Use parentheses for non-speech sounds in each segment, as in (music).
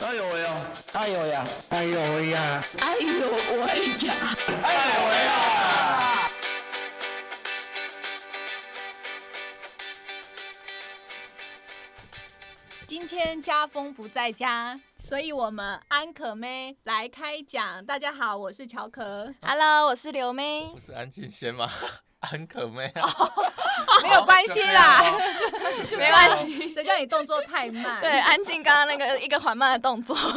哎呦喂呀！哎呦呀！哎呦喂呀！哎呦喂呀！哎呦喂呀！今天家风不在家，所以我们安可妹来开讲。大家好，我是乔可，Hello，我是刘妹不。是安静先吗？安可妹啊，没有关系啦，没关系。(laughs) 谁叫你动作太慢？对，安静刚刚那个一个缓慢的动作。(laughs) 好，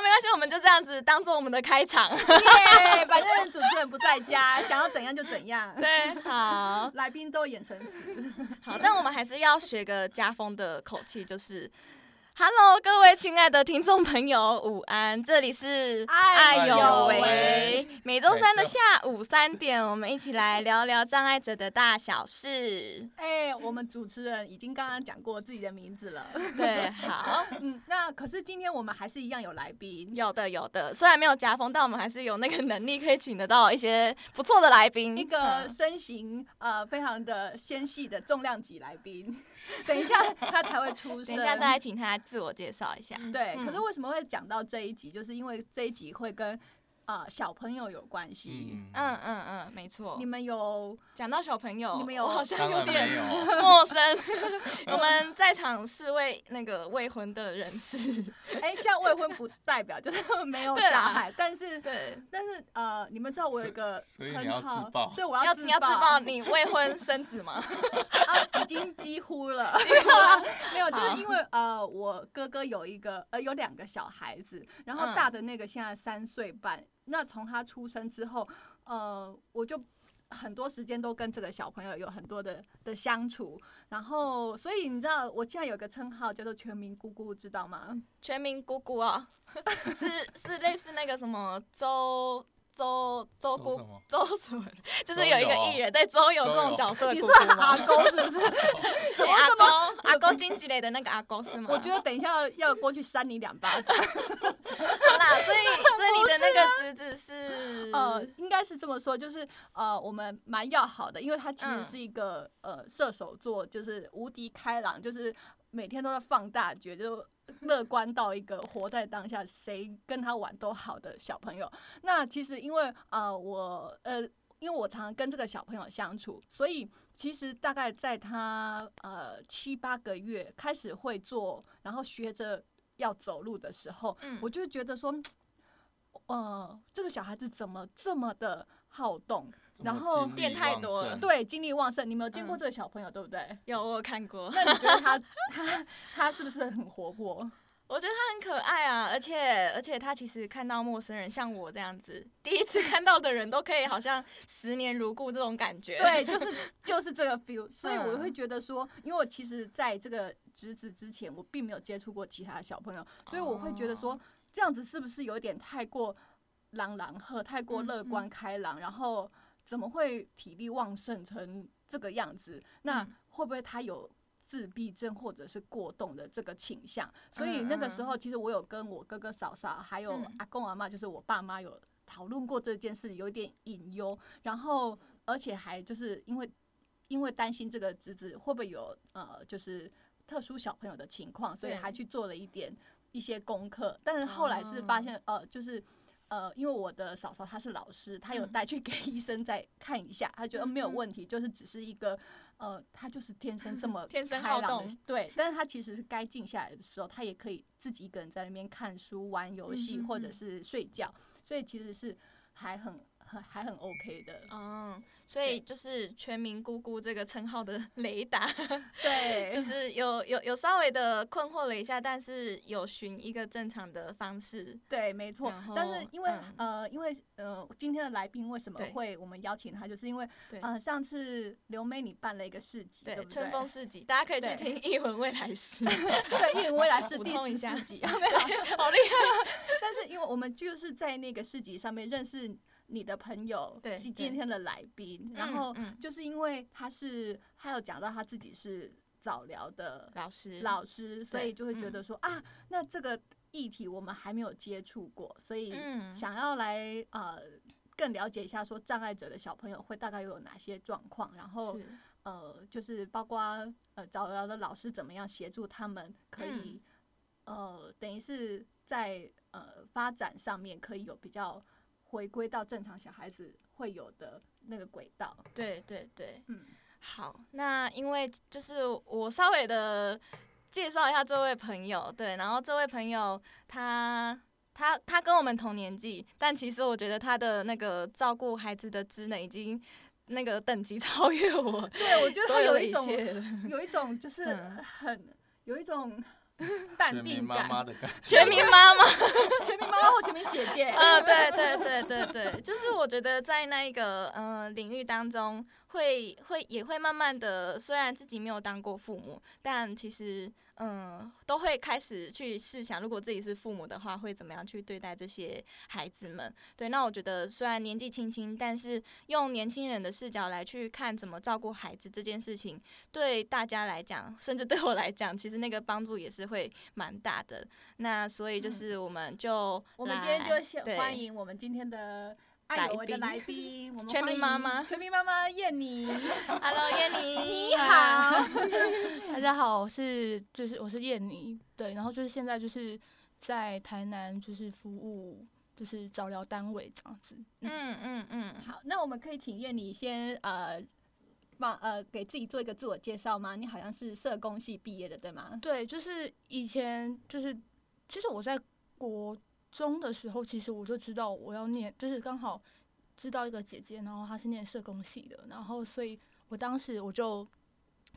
没关系，我们就这样子当做我们的开场。耶，反正主持人不在家，想要怎样就怎样。对，好，(laughs) 来宾都眼神死。好，但我们还是要学个家风的口气，就是 Hello，各位亲爱的听众朋友，午安，这里是哎呦呦喂喂，每周三的下午三点，我们一起来聊聊障碍者的大小事。哎、我们主持人已经刚刚讲过自己的名字了。对，好。(laughs) 嗯，那可是今天我们还是一样有来宾。有的，有的。虽然没有夹风，但我们还是有那个能力可以请得到一些不错的来宾。一个嗯身形呃非常的纤细的重量级来宾，等一下他才会出声。(laughs) 等一下再来请他自我介绍一下。对，嗯可是为什么会讲到这一集？就是因为这一集会跟啊、呃小朋友有关系。嗯嗯嗯。嗯，没错。你。们有讲到小朋友，你们有好像有点，陌生。(laughs) (laughs) 我们在场四位那个未婚的人士，(laughs) 哎、像未婚不代表就是没有小孩，但是对，但是呃，你们知道我有一个称号对，我要你要自爆。你未婚生子吗？啊，已经几乎了，没有，就是因为呃，我哥哥有一个呃有两个小孩子，然后嗯。大的那个现在三岁半，那从他出生之后，呃，我就。很多时间都跟这个小朋友有很多的的相处，然后所以你知道我现在有个称号叫做全民姑姑，知道吗？全民姑姑哦，(laughs) 是是类似那个什么周周周姑 (laughs) 周什么就是有一个艺人对周游这种角色的你姑姑是阿？公是不是？(laughs) 怎对阿么这么？公 (laughs) 阿公经济类的那个阿公是吗？我觉得等一下要要过去扇你两巴掌。好啦，所以所以你的那个侄子是呃，应该是这么说，就是呃，我们蛮要好的，因为他其实嗯是一个、呃射手座，就是无敌开朗，就是每天都在放大觉，就乐观到一个活在当下，谁跟他玩都好的小朋友。那其实因为呃我呃，因为我常常跟这个小朋友相处，所以其实大概在他呃七八个月开始会做，然后学着要走路的时候，嗯我就觉得说。呃，这个小孩子怎么这么的好动？然后电太多了对，精力旺盛。你没有见过嗯这个小朋友，对不对？有我有看过，那你觉得他 (laughs) 他他是不是很活泼？(laughs) 我觉得他很可爱啊，而且而且他其实看到陌生人，像我这样子，第一次看到的人都可以好像十年如故这种感觉。对，就是 (laughs) 就是这个 feel。所以我嗯会觉得说，因为我其实在这个侄子之前，我并没有接触过其他的小朋友，所以我会觉得说哦，这样子是不是有点太过朗朗和太过嗯乐观开朗，然后怎么会体力旺盛成这个样子？那嗯会不会他有？自闭症或者是过动的这个倾向，所以那个时候其实我有跟我哥哥嫂嫂还有嗯阿公阿妈，就是我爸妈有讨论过这件事，有点隐忧，然后而且还就是因为因为担心这个侄子会不会有呃就是特殊小朋友的情况，所以还去做了一点一些功课，但是后来是发现、呃就是。呃，因为我的嫂嫂她是老师，她有嗯。带去给医生再看一下，她觉得没有问题，就是只是一个呃，她就是天生这么 (laughs) 天生好动对，但是她其实是该静下来的时候，她也可以自己一个人在那边看书、玩游戏、或者嗯。是睡觉，所以其实是还很很还很 OK 的。嗯，所以就是全民姑姑这个称号的 (laughs) 雷达，对，就是有有有稍微的困惑了一下，但是有寻一个正常的方式。对，没错。但是因为、嗯呃，因为呃，今天的来宾为什么对会我们邀请他，就是因为对呃，上次刘妹你办了一个市集，对春对？风市集，大家可以去对听《一魂未来式》，对，因为未来是 (laughs) 补第充一下十集，(laughs) 没有。好厉害。但是因为我们就是在那个市集上面认识你的朋友，对今天的来宾，然嗯后嗯。就是因为他是他有讲到他自己是早疗的老师，老师，所以就会觉嗯。得说、啊，那这个议题我们还没有接触过，所以嗯。想要来呃更了解一下，说障碍者的小朋友会大概有哪些状况，然后呃就是包括呃早疗的老师怎么样协助他们可以、呃，等于是在呃发展上面可以有比较回归到正常小孩子会有的那个轨道。对对对，嗯，好，那因为就是我稍微的介绍一下这位朋友，对，然后这位朋友他他他跟我们同年纪，但其实我觉得他的那个照顾孩子的职能已经那个等级 (laughs) 超越我对，我觉得他有一种。有一种就是嗯很有一种 (laughs) 淡全民定感，妈妈的感觉。(laughs) 全民妈妈，(laughs) 全民妈妈或全民姐姐。呃，对对对对对，就是我觉得在那一个呃领域当中会，会也会慢慢的，虽然自己没有当过父母，但其实嗯都会开始去试想，如果自己是父母的话，会怎么样去对待这些孩子们。对，那我觉得虽然年纪轻轻，但是用年轻人的视角来去看怎么照顾孩子这件事情，对大家来讲，甚至对我来讲，其实那个帮助也是会蛮大的。那所以就是我们就、我们今天就先欢迎我们今天的爱有为的来宾，(laughs) 我们全民妈妈全民妈妈燕妮。(laughs) Hello，燕妮，(laughs) 你好，大家好，我是就是我是燕妮，对，然后就是现在就是在台南就是服务就是早疗单位这样子，嗯，嗯嗯嗯，好，那我们可以请燕妮先呃，帮呃给自己做一个自我介绍吗？你好像是社工系毕业的，对吗？对，就是以前就是其实我在国中的时候，其实我就知道我要念，就是刚好知道一个姐姐，然后她是念社工系的，然后所以我当时我就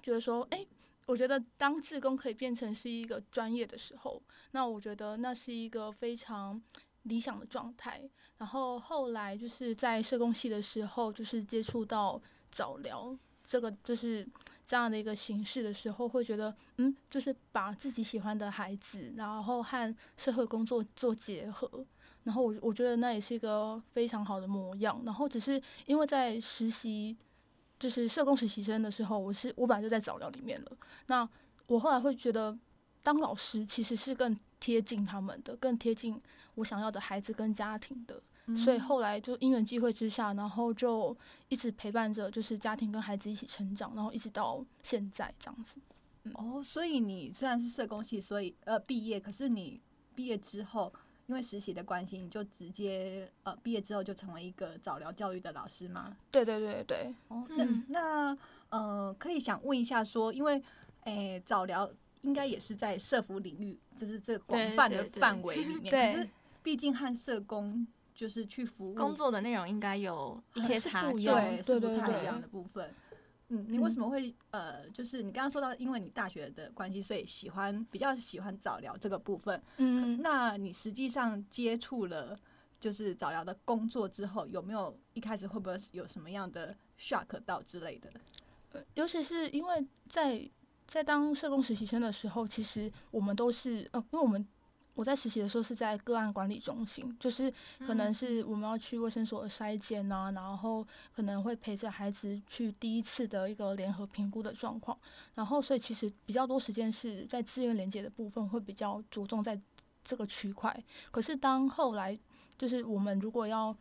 觉得说，哎、我觉得当志工可以变成是一个专业的时候，那我觉得那是一个非常理想的状态。然后后来就是在社工系的时候，就是接触到早疗这个就是这样的一个形式的时候，会觉得嗯，就是把自己喜欢的孩子，然后和社会工作做结合。然后我我觉得那也是一个非常好的模样。然后只是因为在实习，就是社工实习生的时候，我是我本来就在早疗里面了。那我后来会觉得，当老师其实是更贴近他们的，更贴近我想要的孩子跟家庭的。所以后来就因缘际会之下，然后就一直陪伴着，就是家庭跟孩子一起成长，然后一直到现在这样子。哦，所以你虽然是社工系，所以呃毕业，可是你毕业之后，因为实习的关系，你就直接呃毕业之后就成为一个早疗教育的老师吗？对对对对，哦，那、嗯那呃，可以想问一下说，因为诶早疗应该也是在社服领域，就是这广泛的对对范围里面，对可是毕竟和社工就是去服务工作的内容应该有一些是差距。不一样对是不对对不太一样的部分。嗯，你为嗯什么会呃，就是你刚刚说到，因为你大学的关系，所以喜欢比较喜欢早疗这个部分。嗯，那你实际上接触了就是早疗的工作之后，有没有一开始会不会有什么样的 shock 到之类的？呃尤其是因为在在当社工实习生的时候，其实我们都是哦，因为我们我在实习的时候是在个案管理中心，就是可能是我们要去卫生所筛检啊，然后可能会陪着孩子去第一次的一个联合评估的状况，然后所以其实比较多时间是在资源连接的部分会比较着重在这个区块。可是当后来就是我们如果要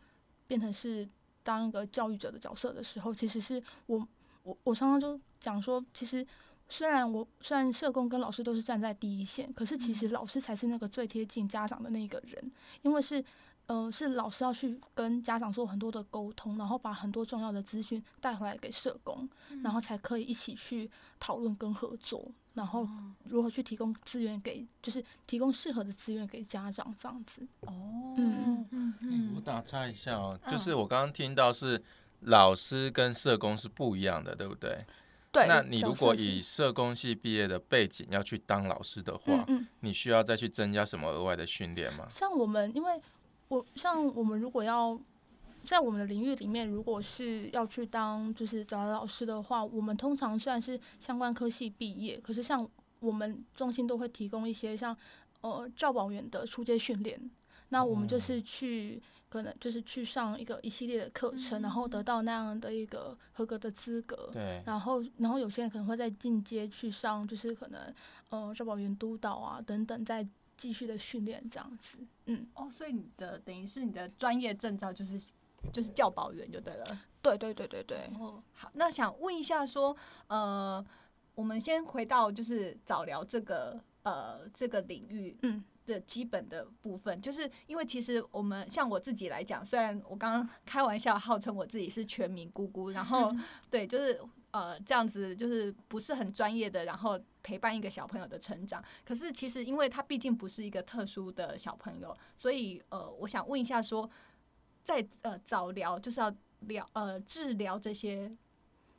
变成是当一个教育者的角色的时候，其实是我我我常常就讲说，其实虽然我虽然社工跟老师都是站在第一线，可是其实老师才是那个最贴近家长的那个人，因为是呃是老师要去跟家长做很多的沟通，然后把很多重要的资讯带回来给社工，然后才可以一起去讨论跟合作，然后如何去提供资源给，就是提供适合的资源给家长这样子。哦。嗯嗯。欸我打岔一下哦，嗯。就是我刚刚听到是老师跟社工是不一样的，对不对？对，那你如果以社工系毕业的背景要去当老师的话，嗯嗯。你需要再去增加什么额外的训练吗？像我们，因为我像我们如果要在我们的领域里面，如果是要去当就是找老师的话，我们通常虽然是相关科系毕业，可是像我们中心都会提供一些像呃教保员的出街训练，那我们就是去。可能就是去上一个一系列的课程，然后得到那样的一个合格的资格。对，然后，然后有些人可能会再进阶去上，就是可能呃教保员督导啊等等，再继续的训练这样子。嗯，哦，所以你的等于是你的专业证照就是就是教保员就对了。对对对对对。哦，好，那想问一下说，呃，我们先回到就是早疗这个呃这个领域嗯的基本的部分，就是因为其实我们像我自己来讲，虽然我刚刚开玩笑号称我自己是全民姑姑，然后 (laughs) 对，就是呃这样子，就是不是很专业的，然后陪伴一个小朋友的成长。可是其实因为他毕竟不是一个特殊的小朋友，所以呃，我想问一下说，在呃早疗就是要疗呃治疗这些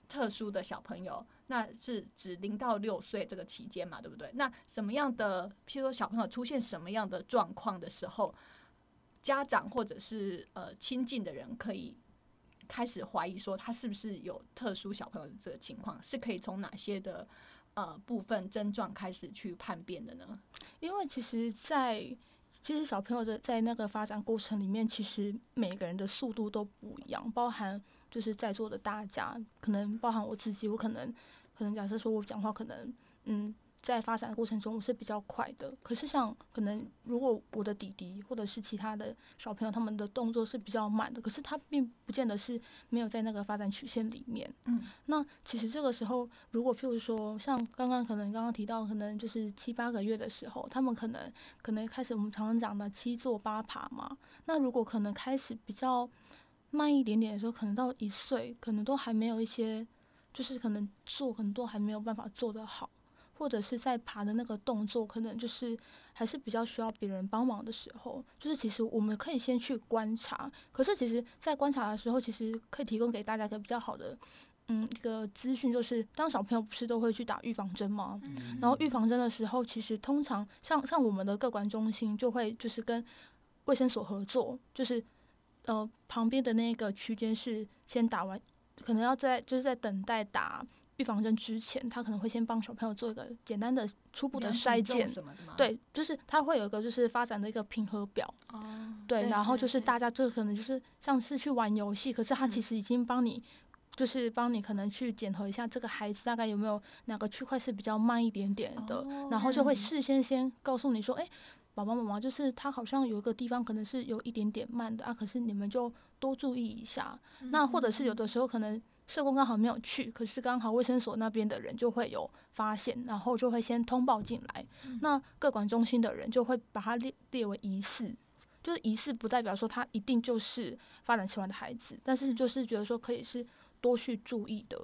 特殊的小朋友，那是指零到六岁这个期间嘛，对不对？那什么样的，譬如说小朋友出现什么样的状况的时候，家长或者是呃亲近的人可以开始怀疑说他是不是有特殊小朋友的这个情况，是可以从哪些的呃部分症状开始去判别的呢？因为其实在，其实小朋友的在那个发展过程里面，其实每个人的速度都不一样，包含就是在座的大家，可能包含我自己，我可能可能假设说我讲话可能嗯。在发展的过程中，我是比较快的。可是像可能如果我的弟弟或者是其他的小朋友，他们的动作是比较慢的，可是他并不见得是没有在那个发展曲线里面。嗯，那其实这个时候，如果譬如说像刚刚可能刚刚提到，可能就是七八个月的时候，他们可能可能开始我们常常讲的七坐八爬嘛。那如果可能开始比较慢一点点的时候，可能到一岁，可能都还没有一些，就是可能做很多还没有办法做得好。或者是在爬的那个动作，可能就是还是比较需要别人帮忙的时候，就是其实我们可以先去观察。可是其实，在观察的时候，其实可以提供给大家一个比较好的，嗯，一个资讯，就是当小朋友不是都会去打预防针吗？然后预防针的时候，其实通常像像我们的各管中心就会就是跟卫生所合作，就是呃旁边的那个区间是先打完，可能要在就是在等待打。预防针之前，他可能会先帮小朋友做一个简单的初步的筛检？对，就是他会有一个就是发展的一个评核表，哦，对，然后就是大家就可能就是像是去玩游戏，可是他其实已经帮你，就是帮你可能去检核一下这个孩子大概有没有哪个区块是比较慢一点点的，然后就会事先先告诉你说，哎，爸爸妈妈就是他好像有一个地方可能是有一点点慢的啊，可是你们就多注意一下，那或者是有的时候可能。社工刚好没有去，可是刚好卫生所那边的人就会有发现，然后就会先通报进来。那各管中心的人就会把它列列为疑似，就是疑似不代表说他一定就是发展迟缓的孩子，但是就是觉得说可以是多去注意的。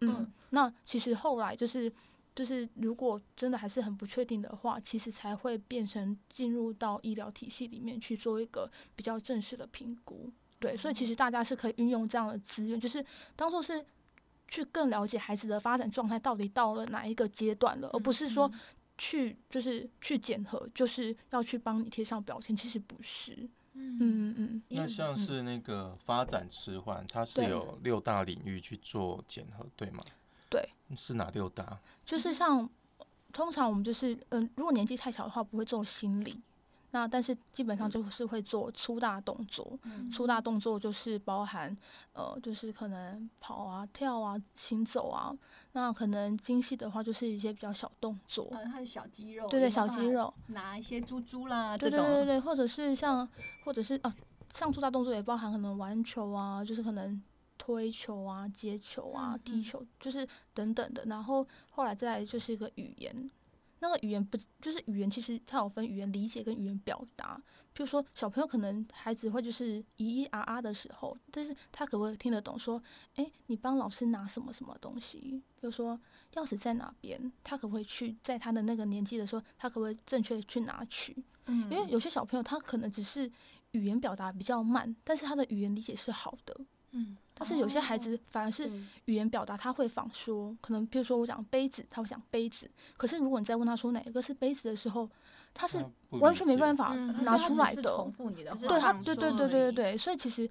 嗯，那其实后来就是就是如果真的还是很不确定的话，其实才会变成进入到医疗体系里面去做一个比较正式的评估。对，所以其实大家是可以运用这样的资源，就是当做是去更了解孩子的发展状态到底到了哪一个阶段了，而不是说去就是去检核，就是要去帮你贴上标签，其实不是。嗯嗯嗯。那像是那个发展迟缓，它是有六大领域去做检核，对吗？对。是哪六大？就是像通常我们就是嗯，如果年纪太小的话，不会做心理。那但是基本上就是会做粗大动作，粗大动作就是包含呃，就是可能跑啊、跳啊、行走啊。那可能精细的话，就是一些比较小动作。嗯，它的小肌肉。对对，小肌肉。拿一些珠珠啦，对对对对，或者是像，或者是啊，像粗大动作也包含可能玩球啊，就是可能推球啊、接球啊、踢球，就是等等的。然后后来再来就是一个语言。那个语言不就是语言？其实它有分语言理解跟语言表达。比如说，小朋友可能孩子会就是咿咿啊啊的时候，但是他可不可以听得懂？说，哎，你帮老师拿什么什么东西？比如说钥匙在哪边？他可不可以去在他的那个年纪的时候，他可不可以正确去拿取？嗯，因为有些小朋友他可能只是语言表达比较慢，但是他的语言理解是好的。嗯。但是有些孩子反而是语言表达他会仿说，可能比如说我讲杯子，他会讲杯子。可是如果你再问他说哪一个是杯子的时候，他是完全没办法拿出来的。对他，对对对对对对。所以其实，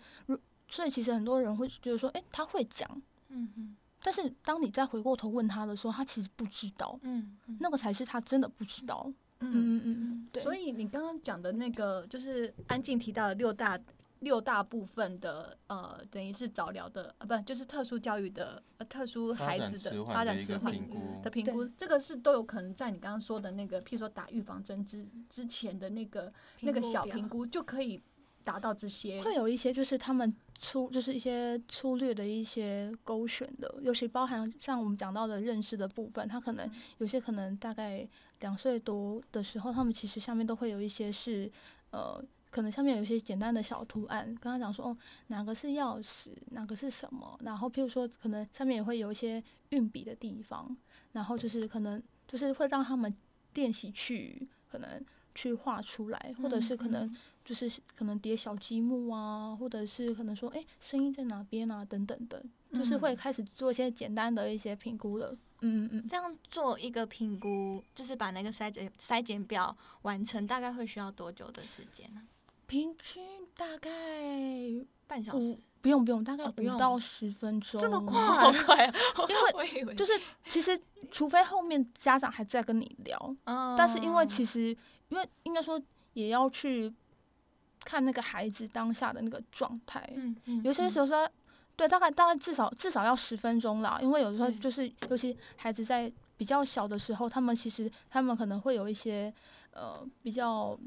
所以其实很多人会觉得说，哎，他会讲，嗯嗯。但是当你再回过头问他的时候，他其实不知道，嗯，那个才是他真的不知道，嗯嗯嗯。对。所以你刚刚讲的那个，就是安静提到的六大。六大部分的呃，等于是早疗的呃，不就是特殊教育的呃，特殊孩子的发展迟缓的评估，这个是都有可能在你刚刚说的那个，譬如说打预防针之之前的那个那个小评估就可以。达到这些？会有一些就是他们粗就是一些粗略的一些勾选的，尤其包含像我们讲到的认识的部分，他可能有些可能大概两岁多的时候，他们其实下面都会有一些是呃。可能上面有一些简单的小图案，跟他讲说哦，哪个是钥匙，哪个是什么，然后譬如说可能上面也会有一些运笔的地方，然后就是可能就是会让他们练习去可能去画出来，或者是可能就是可能叠小积木啊，或者是可能说哎声音在哪边啊等等的，就是会开始做一些简单的一些评估了。嗯嗯嗯，这样做一个评估，就是把那个筛检筛检表完成，大概会需要多久的时间呢？平均大概半小时，不用不用，大概不到十分钟，这么快好快啊！因为就是其实，除非后面家长还在跟你聊，(laughs) 但是因为其实，因为应该说也要去看那个孩子当下的那个状态，嗯嗯，有些时候说，对，大概大概至少至少要十分钟啦，因为有的时候就是，尤其孩子在比较小的时候，他们其实他们可能会有一些呃比较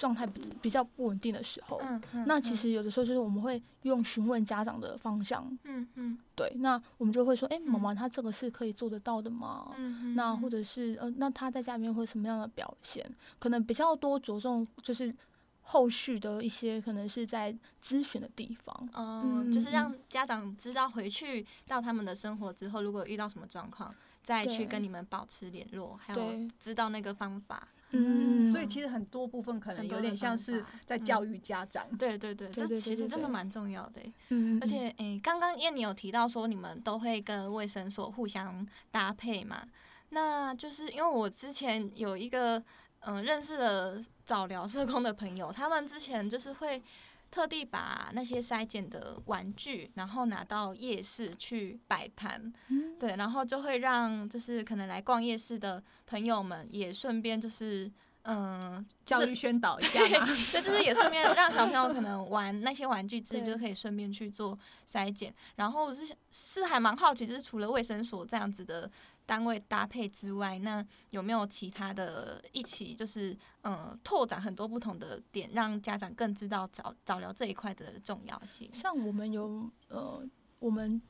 状态比比较不稳定的时候，嗯嗯，那其实有的时候就是我们会用询问家长的方向，嗯嗯对，那我们就会说，哎、妈嗯妈，他这个是可以做得到的吗？嗯，那或者是呃，那他在家里面会什么样的表现？可能比较多着重就是后续的一些，可能是在咨询的地方。嗯，就是嗯让家长知道回去到他们的生活之后，如果遇到什么状况，再去跟你们保持联络，还有知道那个方法。嗯，所以其实很多部分可能有点像是在教育家长。对对对，这其实真的蛮重要的欸。嗯，嗯而且，诶、刚刚燕你有提到说你们都会跟卫生所互相搭配嘛？那就是因为我之前有一个嗯、认识的早疗社工的朋友，他们之前就是会特地把那些筛检的玩具，然后拿到夜市去摆摊，嗯。对，然后就会让就是可能来逛夜市的朋友们也顺便就是嗯、教育宣导一下嘛，(laughs) 对，就是也顺便让小朋友可能玩那些玩具之余，就可以顺便去做筛检。然后我是是还蛮好奇，就是除了卫生所这样子的单位搭配之外，那有没有其他的一起就是嗯拓展很多不同的点，让家长更知道早早疗这一块的重要性？像我们有呃，我们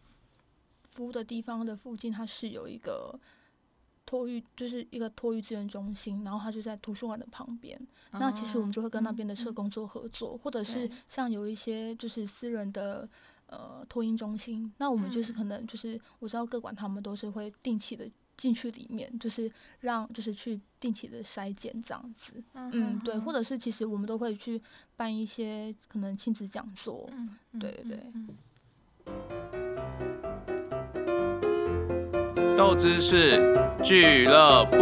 服务的地方的附近，它是有一个托育，就是一个托育资源中心，然后它就在图书馆的旁边。那其实我们就会跟那边的社嗯工做合作，或者是像有一些就是私人的呃托婴中心，那我们就是嗯可能就是我知道各管他们都是会定期的进去里面，就是让就是去定期的筛检这样子。嗯，对，或者者是其实我们都会去办一些可能亲子讲座。嗯，对对对嗯豆知识俱乐部。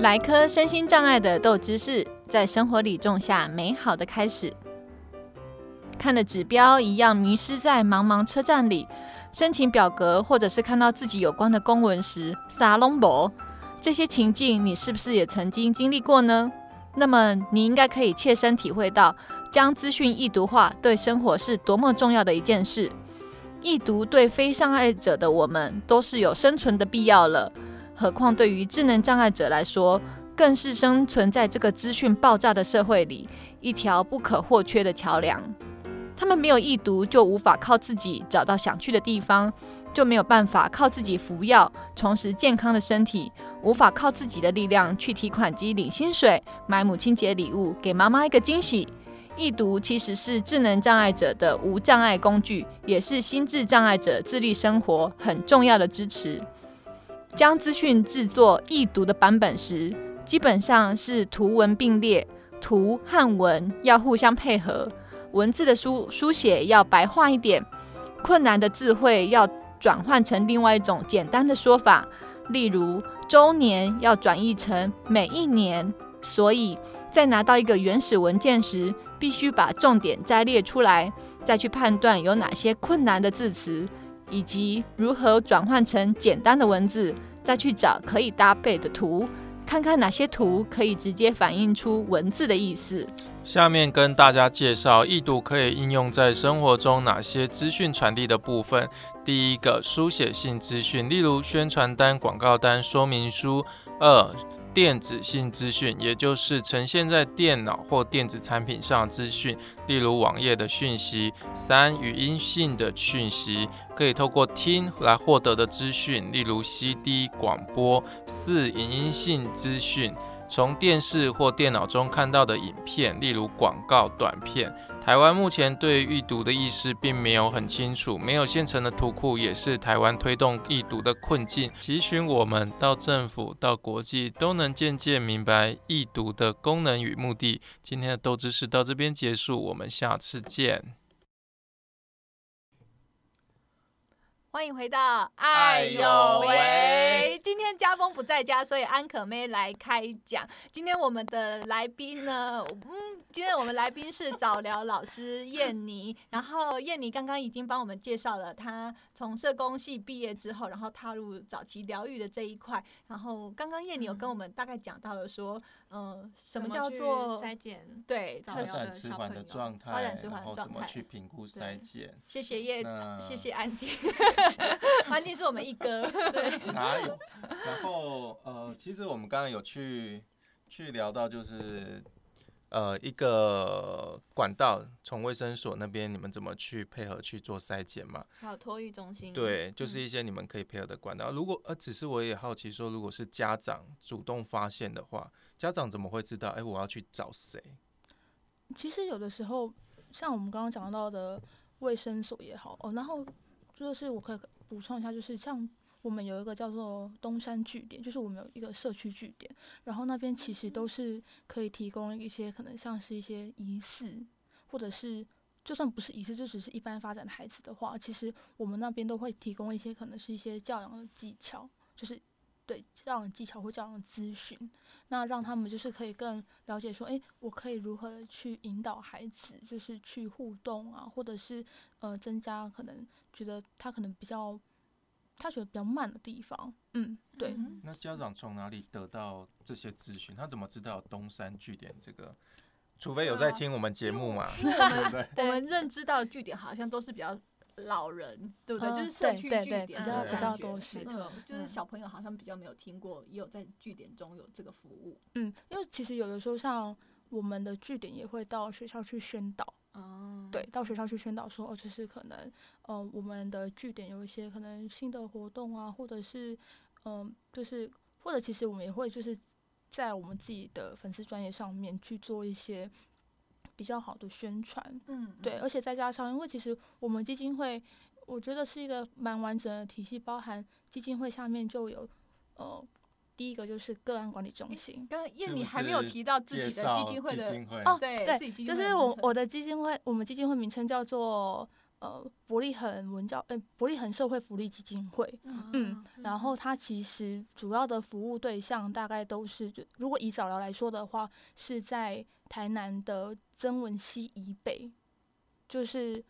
来颗身心障碍的豆知识，在生活里种下美好的开始。看的指标一样迷失在茫茫车站里，申请表格或者是看到自己有关的公文时，撒隆博，这些情境你是不是也曾经经历过呢？那么你应该可以切身体会到，将资讯易读化对生活是多么重要的一件事。易读对非障碍者的我们都是有生存的必要了。何况对于智能障碍者来说，更是生存在这个资讯爆炸的社会里一条不可或缺的桥梁。他们没有易读，就无法靠自己找到想去的地方，就没有办法靠自己服药重拾健康的身体，无法靠自己的力量去提款机领薪水，买母亲节礼物，给妈妈一个惊喜。易读其实是智能障碍者的无障碍工具，也是心智障碍者自立生活很重要的支持。将资讯制作易读的版本时，基本上是图文并列，图和文要互相配合，文字的书书写要白话一点，困难的字汇要转换成另外一种简单的说法，例如周年要转译成每一年。所以在拿到一个原始文件时，必须把重点摘列出来，再去判断有哪些困难的字词，以及如何转换成简单的文字，再去找可以搭配的图，看看哪些图可以直接反映出文字的意思。下面跟大家介绍易读可以应用在生活中哪些资讯传递的部分。第一个，书写性资讯，例如宣传单、广告单、说明书；二，电子性资讯，也就是呈现在电脑或电子产品上的资讯，例如网页的讯息；三、语音性的讯息，可以透过听来获得的资讯，例如 CD 广播；四、影音性资讯，从电视或电脑中看到的影片，例如广告、短片。台湾目前对易读的意识并没有很清楚，没有现成的图库，也是台湾推动易读的困境。提醒我们到政府到国际都能渐渐明白易读的功能与目的。今天的斗知识到这边结束，我们下次见。欢迎回到哎哎呦呦喂喂！今天家峰不在家，所以安可妹来开讲。今天我们的来宾呢，嗯，今天我们来宾是早疗老师燕妮。然后燕妮刚刚已经帮我们介绍了她从社工系毕业之后，然后踏入早期疗愈的这一块。然后刚刚燕妮有跟我们大概讲到了说，嗯、什么叫做筛检？对发展迟缓的状发展态，迟缓然后怎么去评估对筛检？谢谢叶，那谢谢安静，(laughs) 安静是我们一哥。(laughs) 对，哪有？(laughs) 然后呃，其实我们刚刚有去去聊到，就是呃一个管道，从卫生所那边你们怎么去配合去做筛检嘛？还有托育中心。对，就是嗯一些你们可以配合的管道。如果呃，只是我也好奇说，如果是家长主动发现的话，家长怎么会知道？哎，我要去找谁？其实有的时候，像我们刚刚讲到的卫生所也好哦，然后就是我可以补充一下，就是像我们有一个叫做东山据点，就是我们有一个社区据点，然后那边其实都是可以提供一些可能像是一些仪式，或者是就算不是仪式，就只是一般发展的孩子的话，其实我们那边都会提供一些可能是一些教养的技巧，就是对教养技巧或教养咨询。那让他们就是可以更了解说，诶，我可以如何去引导孩子，就是去互动啊，或者是呃增加可能觉得他可能比较他觉得比较慢的地方，嗯，对，嗯那家长从哪里得到这些资讯？他怎么知道东山据点这个？除非有在听我们节目嘛，我们认知到的据点好像都是比较老人，对不对？嗯就是社区对对对据点比较多是嗯错就是嗯小朋友好像比较没有听过，也有在据点中有这个服务。嗯，因为其实有的时候像我们的据点也会到学校去宣导，哦，对，到学校去宣导说，哦，就是可能，嗯、我们的据点有一些可能新的活动啊，或者是，嗯、就是或者其实我们也会就是在我们自己的粉丝专业上面去做一些比较好的宣传，嗯，对，而且再加上，因为其实我们基金会，我觉得是一个蛮完整的体系，包含基金会下面就有，呃，第一个就是个案管理中心。刚刚燕你还没有提到自己的基金会的，基金会哦对就是我我的基金会，我们基金会名称叫做呃伯利恒文教，呃伯利恒社会福利基金会。嗯，然后它其实主要的服务对象大概都是，就如果以早疗来说的话，是在台南的曾文溪以北，就是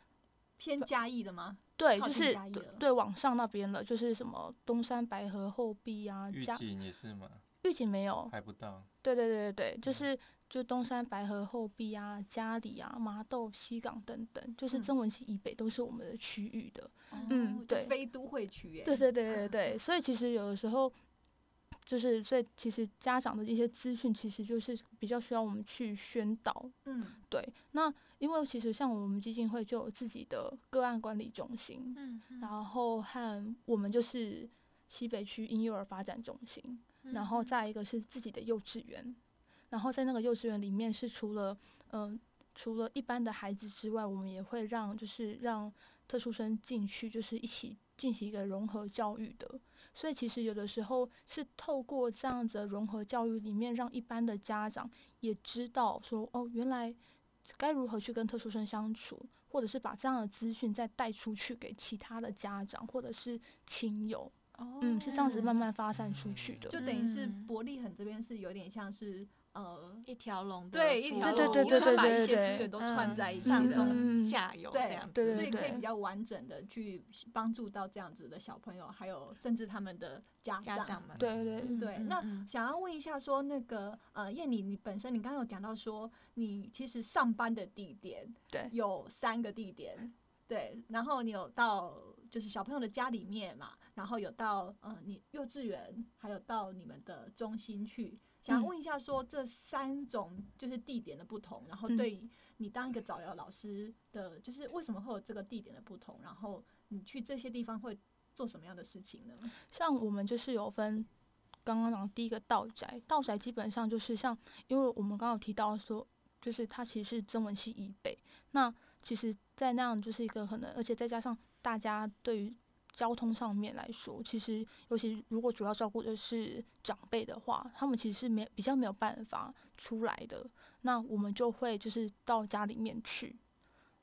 偏嘉义的吗？对，就是对对往上那边了，就是什么东山白河后壁啊，嘉预警也是吗，玉井没有，还不到。对对对对对，就嗯是就东山白河后壁啊、嘉里啊、麻豆、西港等等，就是嗯曾文溪以北都是我们的区域的。嗯嗯对非都会区耶。对对对对对，所以其实有的时候就是，所以其实家长的一些资讯，其实就是比较需要我们去宣导。嗯对，那因为其实像我们基金会就有自己的个案管理中心，嗯，嗯然后和我们就是西北区婴幼儿发展中心，然后嗯再一个是自己的幼稚园，然后在那个幼稚园里面是除了嗯、除了一般的孩子之外，我们也会让就是让特殊生进去，就是一起进行一个融合教育的。所以其实有的时候是透过这样子的融合教育里面，让一般的家长也知道说哦，原来该如何去跟特殊生相处，或者是把这样的资讯再带出去给其他的家长或者是亲友。哦嗯，是这样子慢慢发散出去的。就等于是嗯伯利恒这边是有点像是呃，一条龙的对，一条龙，对对对因为它把对对一些对资源都串在一起的上中嗯下游这对样所以可以比较完整的去帮助到这样子的小朋友，还有甚至他们的家长。们对对嗯对，那想要问一下，说那个呃，燕妮，你本身你刚刚有讲到说，你其实上班的地点对有三个地点，对，然后你有到就是小朋友的家里面嘛，然后有到呃你幼稚园，还有到你们的中心去。想嗯问一下，说这三种就是地点的不同，然后嗯对你当一个早疗老师的，就是为什么会有这个地点的不同？然后你去这些地方会做什么样的事情呢？像我们就是有分，刚刚讲的第一个道宅，道宅基本上就是像，因为我们刚刚有提到说，就是它其实是曾文系以北，那其实，在那样就是一个可能，而且再加上大家对于交通上面来说，其实尤其如果主要照顾的是长辈的话，他们其实是没比较没有办法出来的，那我们就会就是到家里面去。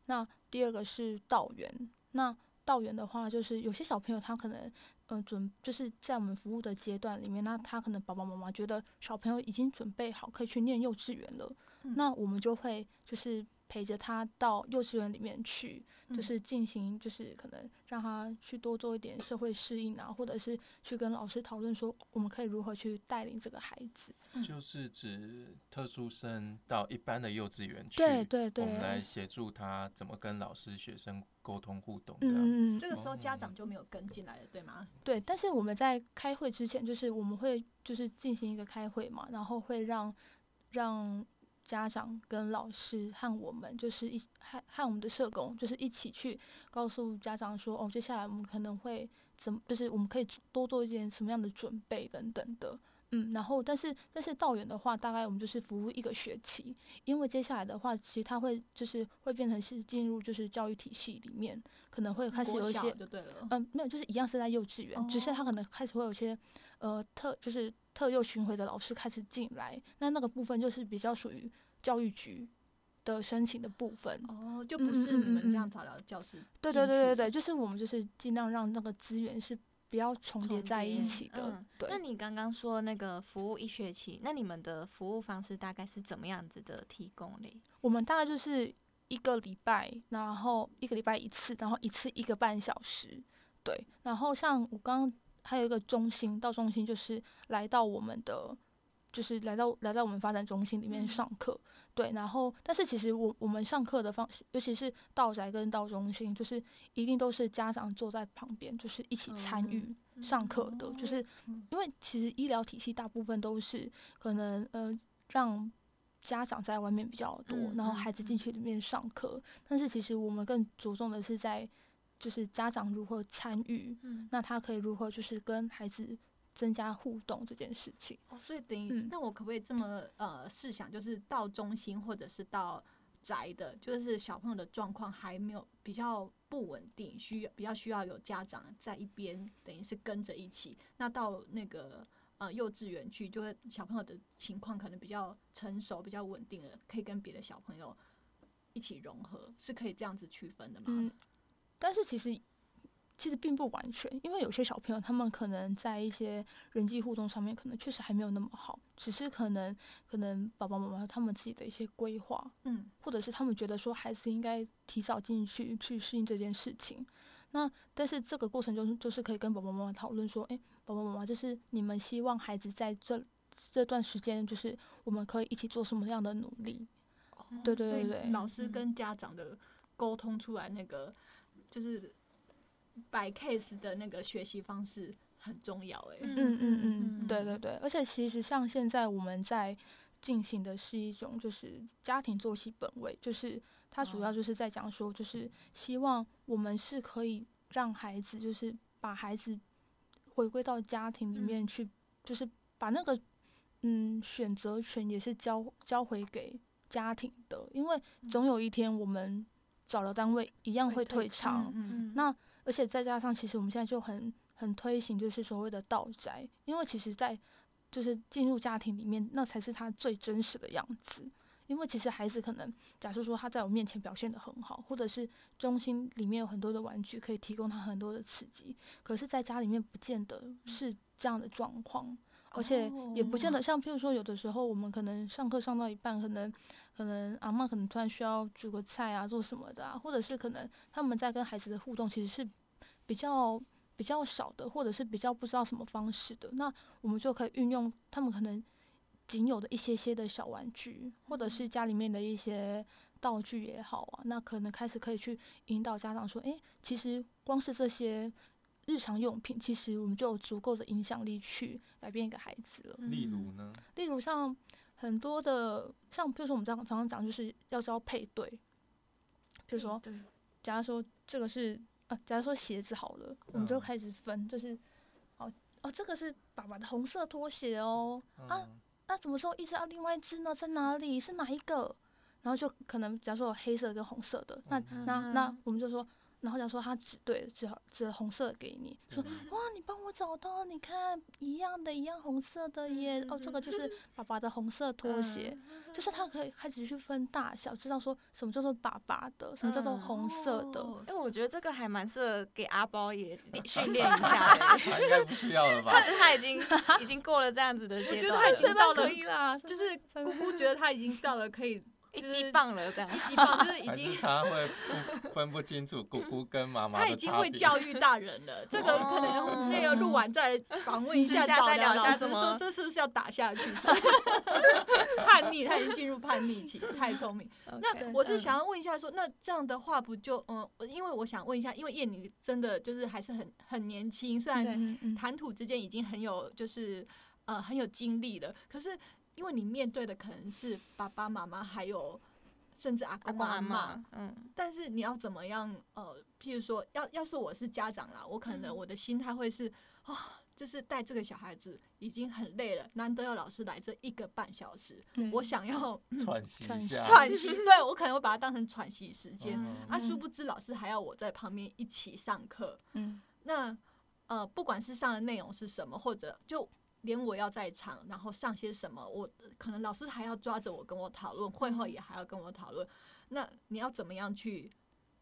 那第二个是道园，那道园的话，就是有些小朋友他可能，嗯、准就是在我们服务的阶段里面，那他可能爸爸妈妈觉得小朋友已经准备好可以去念幼稚园了，嗯那我们就会就是陪着他到幼稚园里面去，就嗯是进行就是可能让他去多做一点社会适应啊，或者是去跟老师讨论说我们可以如何去带领这个孩子。就是指特殊生到一般的幼稚园去，对对对我们来协助他怎么跟老师、学生沟通互动的。嗯嗯嗯这个时候家长就没有跟进来了，对吗？对，但是我们在开会之前，就是我们会就是进行一个开会嘛，然后会让让家长跟老师和我们就是一和和我们的社工就是一起去告诉家长说，哦，接下来我们可能会怎么，就是我们可以多做一点什么样的准备等等的。嗯，然后但是但是道远的话，大概我们就是服务一个学期，因为接下来的话，其实他会就是会变成是进入就是教育体系里面，可能会开始有一些就对了。嗯，没有，就是一样是在幼稚园，只是他可能开始会有一些呃特就是特幼巡回的老师开始进来，那那个部分就是比较属于教育局的申请的部分。哦，就嗯不是你们这样早疗教室。对对对对对，就是我们就是尽量让那个资源是不要重叠在一起的。嗯对，那你刚刚说那个服务一学期，那你们的服务方式大概是怎么样子的提供嘞？我们大概就是一个礼拜，然后一个礼拜一次，然后一次一个半小时。对，然后像我刚刚还有一个中心，到中心就是来到我们的，就是来到来到我们发展中心里面嗯上课。对，然后但是其实我我们上课的方式，尤其是道宅跟道中心，就是一定都是家长坐在旁边，就是一起参与上课的，就是嗯。因为其实医疗体系大部分都是可能呃让家长在外面比较多，然后孩子进去里面上课，但是其实我们更着重的是在就是家长如何参与，嗯，那他可以如何就是跟孩子增加互动这件事情。哦，所以等于、嗯那我可不可以这么呃试想，就是到中心或者是到宅的，就是小朋友的状况还没有比较不稳定，需要比较需要有家长在一边，等于是跟着一起。那到那个呃幼稚园去，就会小朋友的情况可能比较成熟、比较稳定了，可以跟别的小朋友一起融合，是可以这样子区分的吗？嗯，但是其实其实并不完全，因为有些小朋友他们可能在一些人际互动上面，可能确实还没有那么好，只是可能可能爸爸妈妈他们自己的一些规划，嗯或者是他们觉得说孩子应该提早进去去适应这件事情。那但是这个过程中就是可以跟爸爸妈妈讨论说，诶，爸爸妈妈就是你们希望孩子在这这段时间，就是我们可以一起做什么样的努力？对对对对老师嗯跟家长的沟通出来那个就是摆 case 的那个学习方式很重要哎、嗯嗯嗯，嗯对对对，而且其实像现在我们在进行的是一种就是家庭作息本位，就是它主要哦。就是在讲说，就是希望我们是可以让孩子就是把孩子回归到家庭里面去，就是把那个嗯选择权也是交交回给家庭的，因为总有一天我们找了单位一样会退场，嗯嗯。那而且再加上，其实我们现在就很很推行，就是所谓的道宅，因为其实，在就是进入家庭里面，那才是他最真实的样子。因为其实孩子可能，假设说他在我面前表现得很好，或者是中心里面有很多的玩具可以提供他很多的刺激，可是在家里面不见得是这样的状况。而且也不见得像，譬如说，有的时候我们可能上课上到一半，可能可能阿嬷可能突然需要煮个菜啊，做什么的啊，或者是可能他们在跟孩子的互动其实是比较比较少的，或者是比较不知道什么方式的，那我们就可以运用他们可能仅有的一些些的小玩具，或者是家里面的一些道具也好啊，那可能开始可以去引导家长说，诶，其实光是这些日常用品，其实我们就有足够的影响力去改变一个孩子了。例如呢？例如像很多的，像比如说我们常常常讲，就是要知道配对。比如说，假如说这个是啊，假如说鞋子好了，我们就嗯开始分，就是哦哦，这个是爸爸的红色拖鞋哦，啊嗯那什么时候一只啊？另外一只呢？在哪里？是哪一个？然后就可能假如说有黑色跟红色的，那嗯那那我们就说，然后讲说他指对了，指好指红色给你，说嗯。哇，你帮我找到，你看一样的，一样红色的耶，哦，这个就是 (laughs) 爸爸的红色拖鞋，就是他可以开始去分大小，知道说什么叫做爸爸的，什么叫做红色的，哦。哎，我觉得这个还蛮适合给阿包也 (laughs) 训练一下的，他应该不需要了吧 (laughs) 但？是他已经已经过了这样子的阶觉得段已经到了可以啦，就是姑姑觉得他已经到了可以一就是击棒了这样。激棒，就是已还经是他会不分不清楚姑姑跟妈妈他已经？会教育大人了，(laughs) 这个可能那个录完再访问一下私下再聊一疗老师，下怎么说这是不是要打下去？叛逆，他已经进入叛逆期，太聪明。(laughs) 那我是想要问一下说那这样的话不就嗯，因为我想问一下，因为燕妮真的就是还是很很年轻，虽然谈吐之间已经很有就是呃很有经历了，可是因为你面对的可能是爸爸妈妈还有甚至阿阿公公阿妈妈，嗯，但是你要怎么样？呃，譬如说，要要是我是家长啦，我可能嗯我的心态会是啊、就是带这个小孩子已经很累了，难得有老师来这一个半小时，嗯我想要喘息喘息一下，喘息，(laughs) 对我可能会把它当成喘息时间。嗯啊，殊不知老师还要我在旁边一起上课。嗯那呃，不管是上的内容是什么，或者就连我要在场，然后上些什么，我可能老师还要抓着我跟我讨论，会后也还要跟我讨论。那你要怎么样去，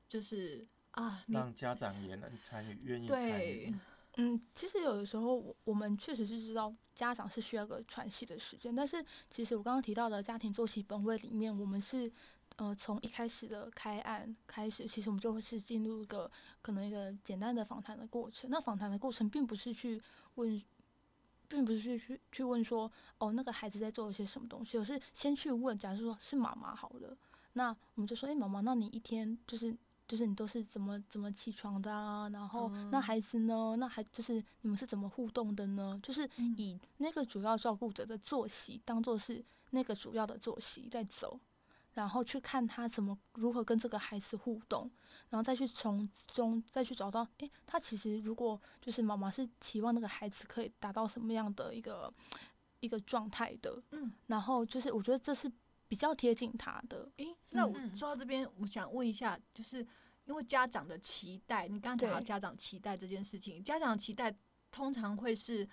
就是啊，让家长也能参与，愿意参与。(laughs) 嗯，其实有的时候我我们确实是知道家长是需要个喘息的时间，但是其实我刚刚提到的家庭作息本位里面，我们是呃从一开始的开案开始，其实我们就会是进入一个可能一个简单的访谈的过程。那访谈的过程并不是去问。并不是去去去问说哦那个孩子在做一些什么东西，而是先去问，假如说是妈妈好了，那我们就说，哎、妈妈，那你一天就是就是你都是怎么怎么起床的啊？然后、那嗯孩子呢？那还就是你们是怎么互动的呢？就是嗯以那个主要照顾者的作息当做是那个主要的作息在走，然后去看他怎么如何跟这个孩子互动，然后再去从中再去找到，诶，他其实如果就是妈妈是期望那个孩子可以达到什么样的一个一个状态的，嗯，然后就是我觉得这是比较贴近他的，诶，那我嗯说到这边，我想问一下，就是因为家长的期待，你刚刚讲到家长期待这件事情，家长期待通常会是。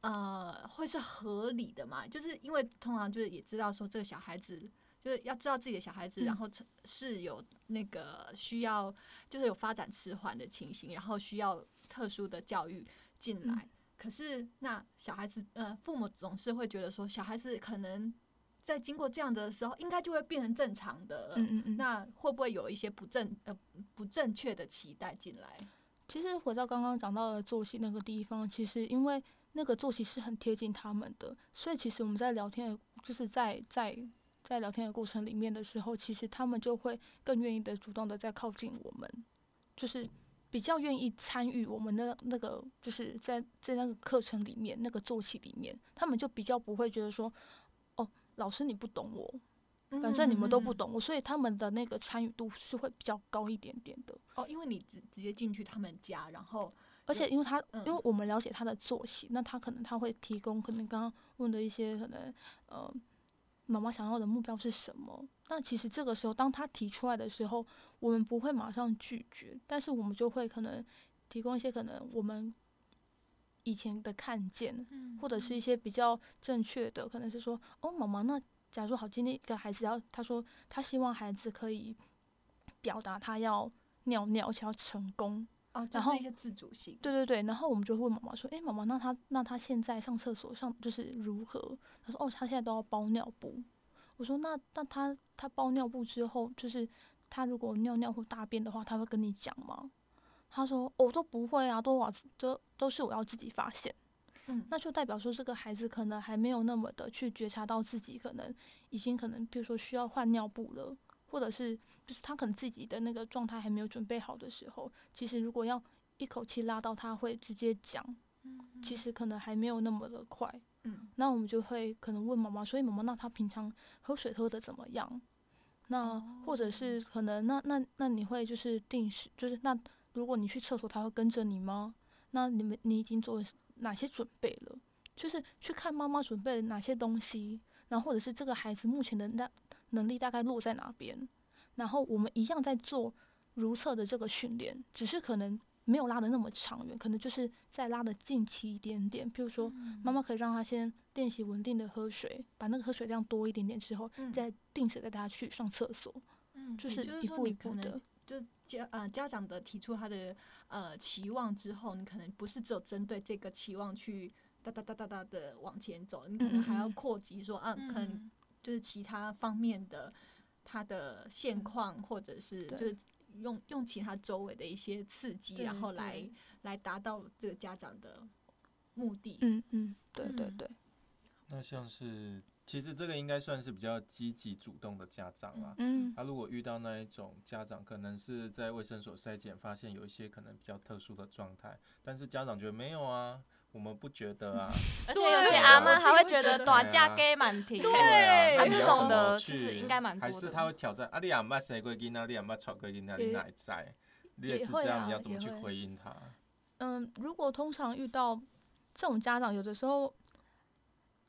呃，会是合理的嘛？就是因为通常就是也知道说这个小孩子就是要知道自己的小孩子，嗯然后是有那个需要，就是有发展迟缓的情形，然后需要特殊的教育进来。嗯可是那小孩子，呃，父母总是会觉得说，小孩子可能在经过这样的时候，应该就会变成正常的了。嗯嗯嗯。那会不会有一些不正呃不正确的期待进来？其实回到刚刚讲到的作息那个地方，其实因为那个作息是很贴近他们的，所以其实我们在聊天，就是在在在聊天的过程里面的时候，其实他们就会更愿意的主动的在靠近我们，就是比较愿意参与我们的那个，就是在在那个课程里面那个作息里面，他们就比较不会觉得说，哦，老师你不懂我，反正你们都不嗯懂我，所以他们的那个参与度是会比较高一点点的。哦，因为你直直接进去他们家，然后。而且因为他，嗯。因为我们了解他的作息，那他可能他会提供可能刚刚问的一些可能呃妈妈想要的目标是什么。那其实这个时候，当他提出来的时候，我们不会马上拒绝，但是我们就会可能提供一些可能我们以前的看见，嗯或者是一些比较正确的，可能是说哦，妈妈，那假如说好，今天一个孩子要他说他希望孩子可以表达他要尿尿，而且要成功。哦，然后一些自主性。对对对，然后我们就会问妈妈说：“诶，妈妈，那他那他现在上厕所上就是如何？”他说：“哦，他现在都要包尿布。”我说：“那那他他包尿布之后，就是他如果尿尿或大便的话，他会跟你讲吗？”他说：“哦，都不会啊，都我都都是我要自己发现。”嗯，那就代表说这个孩子可能还没有那么的去觉察到自己可能已经可能，比如说需要换尿布了，或者是就是他可能自己的那个状态还没有准备好的时候，其实如果要一口气拉到他会直接讲，其实可能还没有那么的快。嗯，那我们就会可能问妈妈，所以妈妈，那他平常喝水喝的怎么样？那或者是可能，那那那你会就是定时，就是那如果你去厕所，他会跟着你吗？那你们你已经做哪些准备了？就是去看妈妈准备了哪些东西，然后或者是这个孩子目前的那能力大概落在哪边，然后我们一样在做如厕的这个训练，只是可能没有拉的那么长远，可能就是再拉的近期一点点。譬如说，妈妈可以让他先练习稳定的喝水，把那个喝水量多一点点之后，嗯再定时带他去上厕所，嗯就是就是一步一步的。就家呃家长的提出他的呃期望之后，你可能不是只有针对这个期望去哒哒哒哒哒的往前走，你可能还要扩及说，啊，可能就是其他方面的他的现况，或者是就是用用其他周围的一些刺激，然后来来达到这个家长的目的。嗯嗯，对对嗯对，那像是，其实这个应该算是比较积极主动的家长啦。嗯他如果遇到那一种家长，可能是在卫生所筛检发现有一些可能比较特殊的状态，但是家长觉得没有啊，我们不觉得啊，(laughs) 而且有些阿妈还会觉得短假给满停，对啊啊，这种的去就是应该蛮多还是他会挑战啊，你阿妈生过囡仔，你阿妈吵过囡仔，你哪会在？你也是这样，啊你要怎么去回应他？嗯，如果通常遇到这种家长，有的时候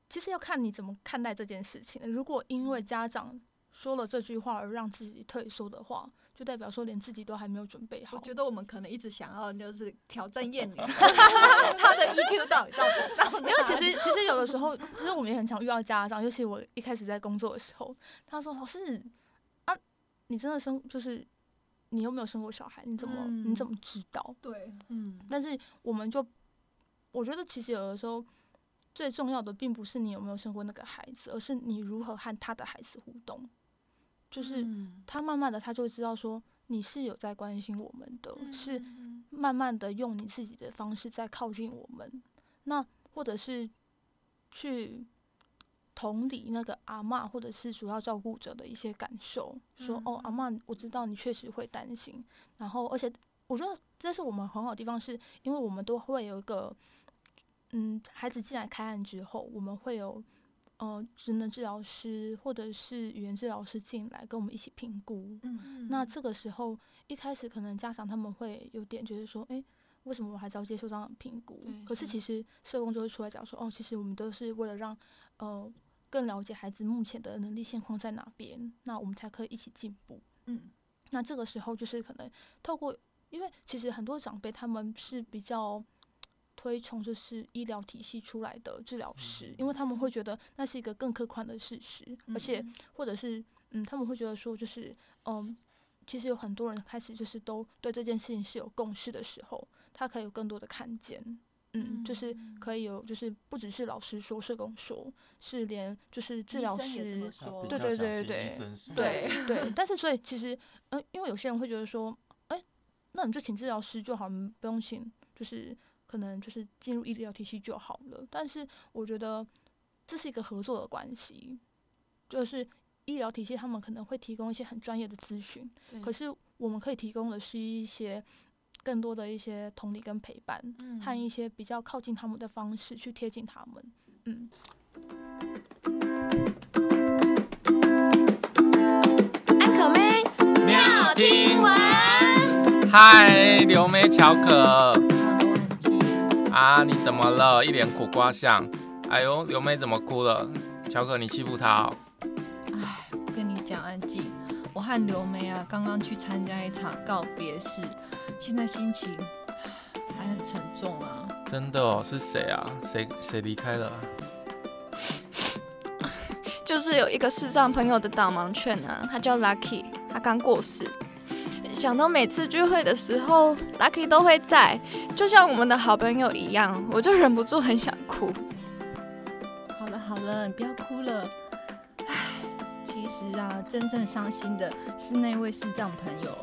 其实要看你怎么看待这件事情。如果因为家长说了这句话而让自己退缩的话，就代表说连自己都还没有准备好。我觉得我们可能一直想要就是挑战厌女，(laughs) (laughs) 他的 EQ 到底到到哪？因为其实其实有的时候，其实我们也很常遇到家长，尤其我一开始在工作的时候，他说：“老师啊，你真的生就是你有没有生过小孩？你怎么、你怎嗯么知道？”对，嗯，但是我们就，我觉得其实有的时候最重要的并不是你有没有生过那个孩子，而是你如何和他的孩子互动。就是嗯。他慢慢的他就知道说你是有在关心我们的，是嗯慢慢的用你自己的方式在靠近我们。那或者是去同理那个阿嬷或者是主要照顾者的一些感受，说哦，阿嬷，我知道你确实会担心，然后而且我觉得这是我们很好的地方，是因为我们都会有一个，嗯，孩子进来开案之后，我们会有呃职能治疗师或者是语言治疗师进来跟我们一起评估。嗯那这个时候一开始可能家长他们会有点觉得说，诶，为什么我还是要接受这样的评估对？可是其实社工就会出来讲说，哦，其实我们都是为了让呃更了解孩子目前的能力现况在哪边，那我们才可以一起进步。嗯那这个时候就是可能透过，因为其实很多长辈他们是比较推崇就是医疗体系出来的治疗师，因为他们会觉得那是一个更客观的事实，而且或者是嗯，他们会觉得说就是嗯，其实有很多人开始就是都对这件事情是有共识的时候，他可以有更多的看见。嗯，就是可以有，就是不只是老师说、社工说，是连就是治疗师，说对对对对对对，但是所以其实，呃，因为有些人会觉得说，哎、那你就请治疗师就好，你不用请，就是可能就是进入医疗体系就好了。但是我觉得这是一个合作的关系，就是医疗体系他们可能会提供一些很专业的咨询，可是我们可以提供的是一些更多的一些同理跟陪伴，嗯和一些比较靠近他们的方式去贴近他们。嗯，安可妹妙听完，嗨，刘梅巧可。啊，你怎么了？一脸苦瓜相。哎呦，刘梅怎么哭了？乔可，你欺负她哦？哎，我跟你讲，安静，我和刘梅啊，刚刚去参加一场告别式，现在心情还很沉重啊。真的哦，是谁啊？谁谁离开了啊？(laughs) 就是有一个视障朋友的导盲犬啊，他叫 Lucky，他刚过世。想到每次聚会的时候，Lucky 都会在，就像我们的好朋友一样，我就忍不住很想哭。好了好了，你不要哭了。唉，其实啊，真正伤心的是那位视障朋友。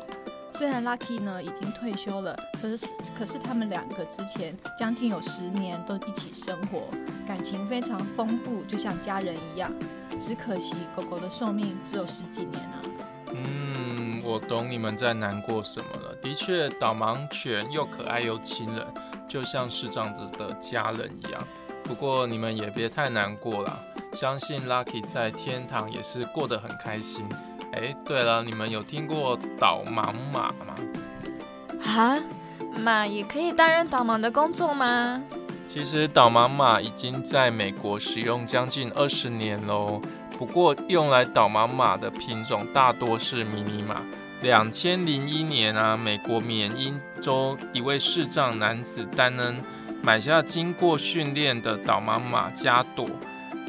虽然 Lucky 呢已经退休了，可是可是他们两个之前将近有十年都一起生活，感情非常丰富，就像家人一样。只可惜狗狗的寿命只有十几年啊。嗯，我懂你们在难过什么了。的确，导盲犬又可爱又亲人，就像是这样子的家人一样。不过你们也别太难过了，相信 Lucky 在天堂也是过得很开心。哎，对了，你们有听过导盲马吗？啊，马也可以担任导盲的工作吗？其实导盲马已经在美国使用将近二十年喽。不过用来导盲马的品种大多是迷你马。两千零一年啊，美国缅因州一位视障男子丹恩买下经过训练的导盲马加朵，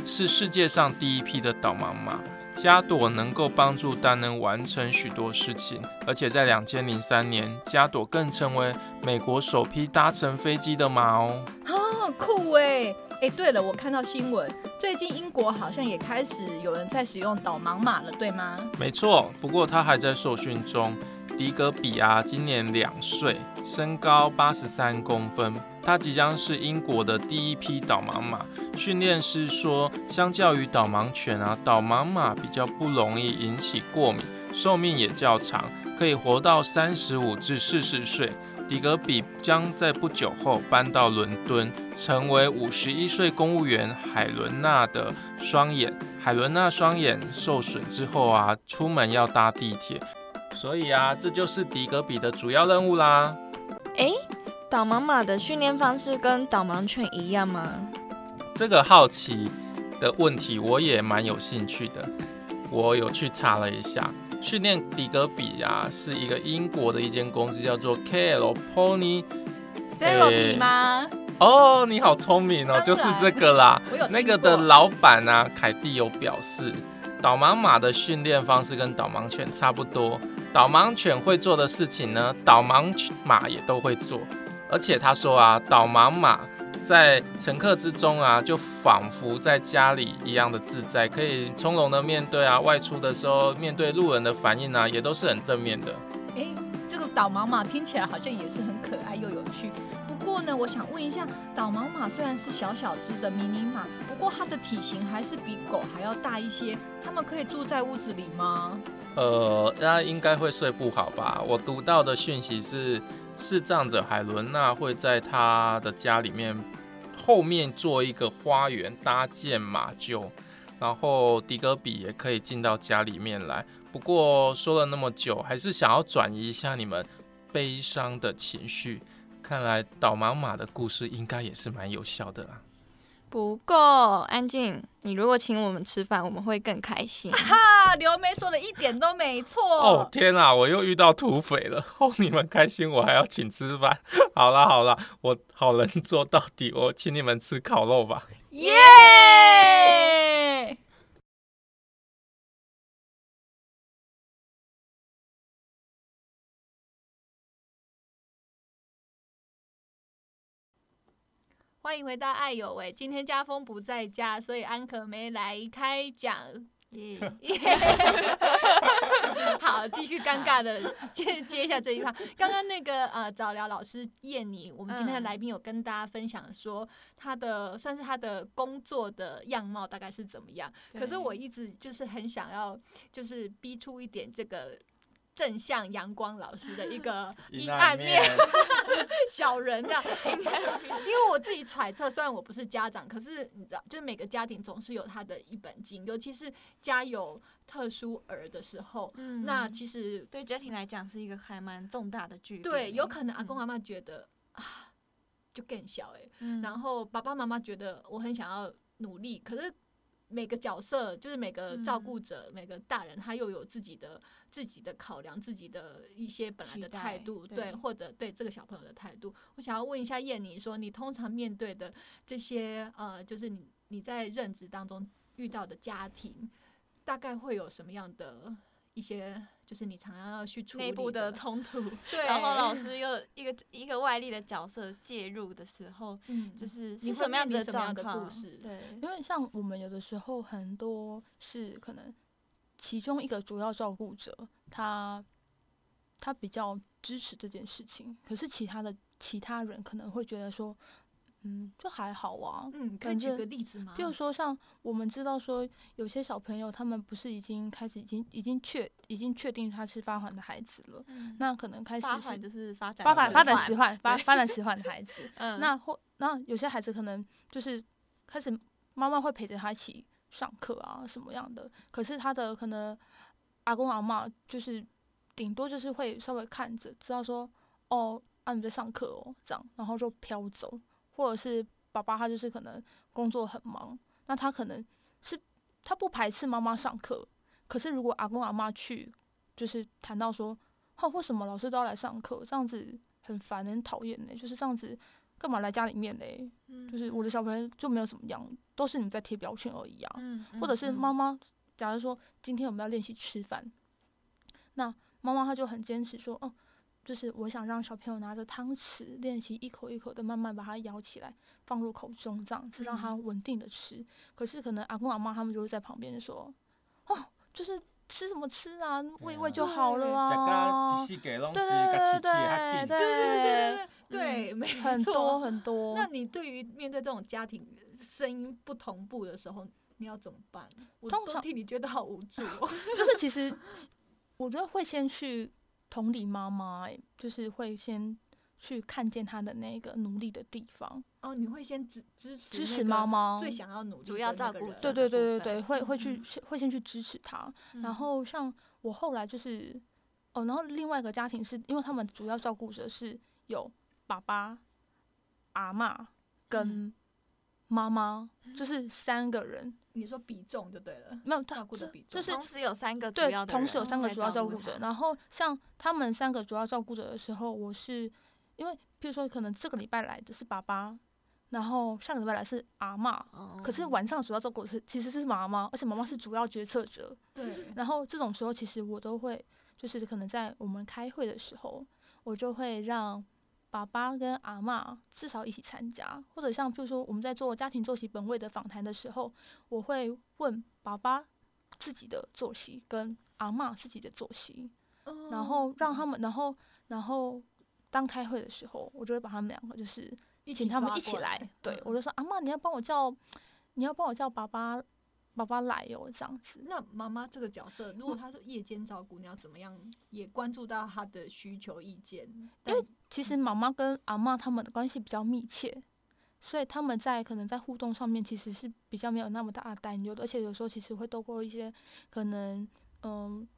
是世界上第一批的导盲马。加朵能够帮助丹恩完成许多事情，而且在两千零三年，加朵更成为美国首批搭乘飞机的马哦。哦，酷哎！哎，对了，我看到新闻，最近英国好像也开始有人在使用导盲马了，对吗？没错，不过他还在受训中。迪格比啊，今年两岁，身高八十三公分。他即将是英国的第一批导盲马。训练师说，相较于导盲犬啊，导盲马比较不容易引起过敏，寿命也较长，可以活到三十五至四十岁。迪格比将在不久后搬到伦敦，成为五十一岁公务员海伦娜的双眼。海伦娜双眼受损之后啊，出门要搭地铁。所以啊，这就是迪格比的主要任务啦。诶，导盲马的训练方式跟导盲犬一样吗？这个好奇的问题，我也蛮有兴趣的。我有去查了一下，训练迪格比啊，是一个英国的一间公司，叫做 KL Pony Therapy 吗？哦，你好聪明哦，就是这个啦。那个的老板啊，凯蒂有表示，导盲马的训练方式跟导盲犬差不多。导盲犬会做的事情呢，导盲马也都会做。而且他说啊，导盲马在乘客之中啊，就仿佛在家里一样的自在，可以从容的面对啊，外出的时候面对路人的反应啊，也都是很正面的。哎，这个导盲马听起来好像也是很可爱又有趣。不过呢，我想问一下，导盲马虽然是小小只的迷你马，不过它的体型还是比狗还要大一些。它们可以住在屋子里吗？呃，那应该会睡不好吧？我读到的讯息是，视障者海伦娜会在她的家里面后面做一个花园，搭建马厩，然后迪格比也可以进到家里面来。不过说了那么久，还是想要转移一下你们悲伤的情绪。看来导盲马的故事应该也是蛮有效的啦。不够安静。你如果请我们吃饭，我们会更开心。哈，刘梅说的一点都没错。哦天啊，我又遇到土匪了。(laughs) 哦，你们开心，我还要请吃饭。(laughs) 好啦好啦，我好人做到底，我请你们吃烤肉吧。耶！欢迎回到爱有为。今天家峰不在家，所以安可没来开讲。(laughs) 耶！好，继续尴尬的接接一下这一趴。刚刚那个呃早聊老师燕妮，我们今天的来宾有跟大家分享说，他的算是他的工作的样貌大概是怎么样。可是我一直就是很想要，就是逼出一点这个。正向阳光老师的一个 (laughs) 阴暗面，(laughs) 小人这样，(laughs) 因为我自己揣测，虽然我不是家长，可是你知道，就是每个家庭总是有他的一本经，尤其是家有特殊儿的时候，嗯，那其实对家庭来讲是一个还蛮重大的巨变。对，有可能阿公阿妈觉得啊，就更小哎，然后爸爸妈妈觉得我很想要努力，可是。每个角色就是每个照顾者，每个大人，他又有自己的自己的考量，自己的一些本来的态度，对，或者对这个小朋友的态度。我想要问一下燕妮，说你通常面对的这些呃，就是你你在任职当中遇到的家庭，大概会有什么样的？一些就是你常常要去处理内部的冲突，(laughs) 对，然后老师又一个一个外力的角色介入的时候，嗯，就是是什么样子的状况？对，因为像我们有的时候很多是可能其中一个主要照顾者，他他比较支持这件事情，可是其他的其他人可能会觉得说，嗯，就还好啊。嗯，可以举个例子吗？比如说，像我们知道说，有些小朋友他们不是已经开始已经已经确已经确定他是发缓的孩子了，嗯那可能开始是发缓就是发展发展发展迟迟缓发发展迟缓的孩子，(laughs) 嗯，那或那有些孩子可能就是开始妈妈会陪着他一起上课啊什么样的，可是他的可能阿公阿嬷就是顶多就是会稍微看着，知道说哦啊你在上课哦这样，然后就飘走，或者是爸爸他就是可能工作很忙，那他可能是他不排斥妈妈上课，可是如果阿公阿妈去就是谈到说，哦为什么老师都要来上课，这样子很烦很讨厌呢，就是这样子。干嘛来家里面嘞？嗯就是我的小朋友就没有怎么样，都是你们在贴标签而已啊。嗯，或者是嗯妈妈，假如说今天我们要练习吃饭，那妈妈她就很坚持说，哦，就是我想让小朋友拿着汤匙练习一口一口的慢慢把它舀起来放入口中，这样子让他稳定的吃。可是可能阿公阿妈他们就会在旁边说，哦，就是吃什么吃啊，喂一喂就好了啊对对饲饲的较对。对对对对对对，没很多很多。那你对于面对这种家庭声音不同步的时候，你要怎么办？我都通常替你觉得好无助哦。(laughs) 就是其实我觉得会先去同理妈妈、欸，就是会先去看见她的那个努力的地方，哦，你会先支支持支持妈妈。最想要努力主要的那个人照顾者对对对对对，会会去嗯会先去支持她。然嗯后像我后来就是，哦，然后另外一个家庭是因为他们主要照顾者是有爸爸、阿嬷跟妈妈，就是三个人。你说比重就对了，没有，照顾的比重就是同时有三个主对同时有三个主要照顾顾者。然后像他们三个主要照顾者的时候，我是因为譬如说可能这个礼拜来的是爸爸，然后下个礼拜来是阿嬷，可是哦晚上主要照顾的是其实是妈妈，而且妈妈是主要决策者。(laughs) 对，然后这种时候，其实我都会就是可能在我们开会的时候，我就会让。爸爸跟阿嬷至少一起参加，或者像譬如说我们在做家庭作息本位的访谈的时候，我会问爸爸自己的作息跟阿嬷自己的作息，然后让他们，然后然后当开会的时候，我就会把他们两个就是一起请他们一起来，对嗯。我就说阿嬷你要帮我叫，你要帮我叫爸爸爸爸来哦，这样子。那妈妈这个角色，如果她是夜间照顾，你要怎么样也关注到她的需求意见？但其实妈妈跟阿嬷他们的关系比较密切，所以他们在可能在互动上面其实是比较没有那么大的担忧的，而且有时候其实会透过一些可能嗯，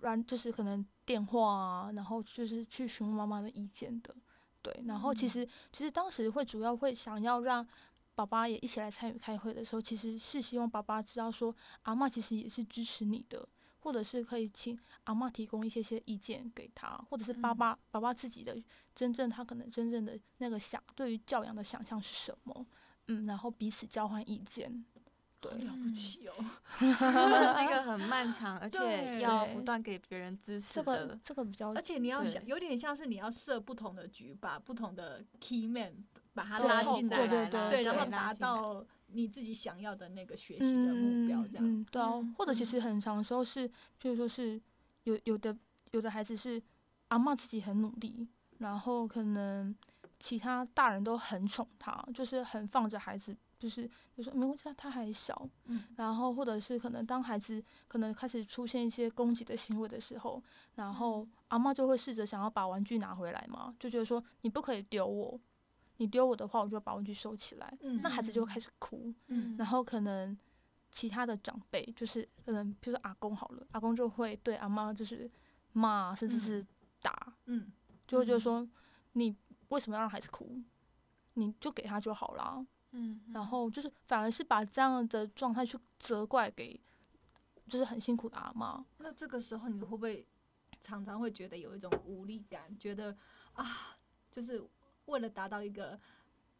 然就是可能电话啊，然后就是去询问妈妈的意见的，对。然后其实其实当时会主要会想要让爸爸也一起来参与开会的时候，其实是希望爸爸知道说阿嬷其实也是支持你的，或者是可以请阿嬷提供一些些意见给他，或者是爸嗯爸、爸爸自己的真正他可能真正的那个想对于教养的想象是什么，嗯，然后彼此交换意见，对，了不起哦，(laughs) 这 (laughs) 真的是一个很漫长，而且要不断给别人支持这个的。这个比较而且你要想，有点像是你要设不同的局，把不同的 key man 把他拉进来，凑过来啦对，对然后达到你自己想要的那个学习的目标，这样。嗯，对啊，嗯或者其嗯。实很长时候是，譬如说是有有的有的孩子是阿嬷自己很努力，然后可能其他大人都很宠他，就是很放着孩子，就是就说没关系，他他还小，嗯。然后或者是可能当孩子可能开始出现一些攻击的行为的时候，然后阿嬷就会试着想要把玩具拿回来嘛，就觉得说你不可以丢我，你丢我的话，我就把玩具收起来，嗯那孩子就会开始哭，嗯然后可能其他的长辈，就是可能比如说阿公好了，阿公就会对阿妈就是骂，甚至是打，嗯，就会觉得嗯说你为什么要让孩子哭？你就给他就好啦。嗯，然后就是反而是把这样的状态去责怪给就是很辛苦的阿妈。那这个时候你会不会常常会觉得有一种无力感，觉得啊，就是为了达到一个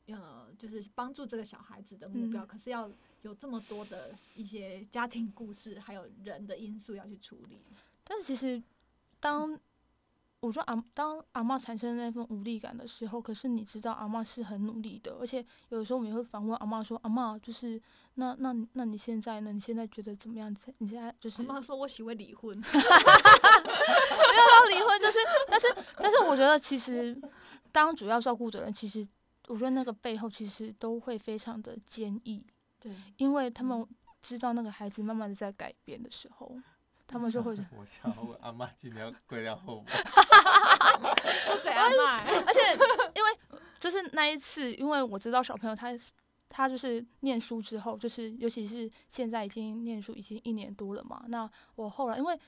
呃，就是帮助这个小孩子的目标，嗯可是要有这么多的一些家庭故事，还有人的因素要去处理。但是其实当我说阿当阿妈产生那份无力感的时候，可是你知道阿妈是很努力的，而且有的时候我们也会反问阿妈说：“阿妈，就是那那你那你现在呢？你现在觉得怎么样？你现在就是阿妈说我喜欢离婚，(laughs) 要离婚，就是，但是，但是，我觉得其实当主要照顾者人，其实我觉得那个背后其实都会非常的坚毅，对，因为他们知道那个孩子慢慢的在改变的时候，他们就会，我想要问阿妈今天要跪在后面，(laughs) 都怎样卖？(laughs) 而且因为就是那一次，因为我知道小朋友他他就是念书之后，就是尤其是现在已经念书已经一年多了嘛，那我后来因为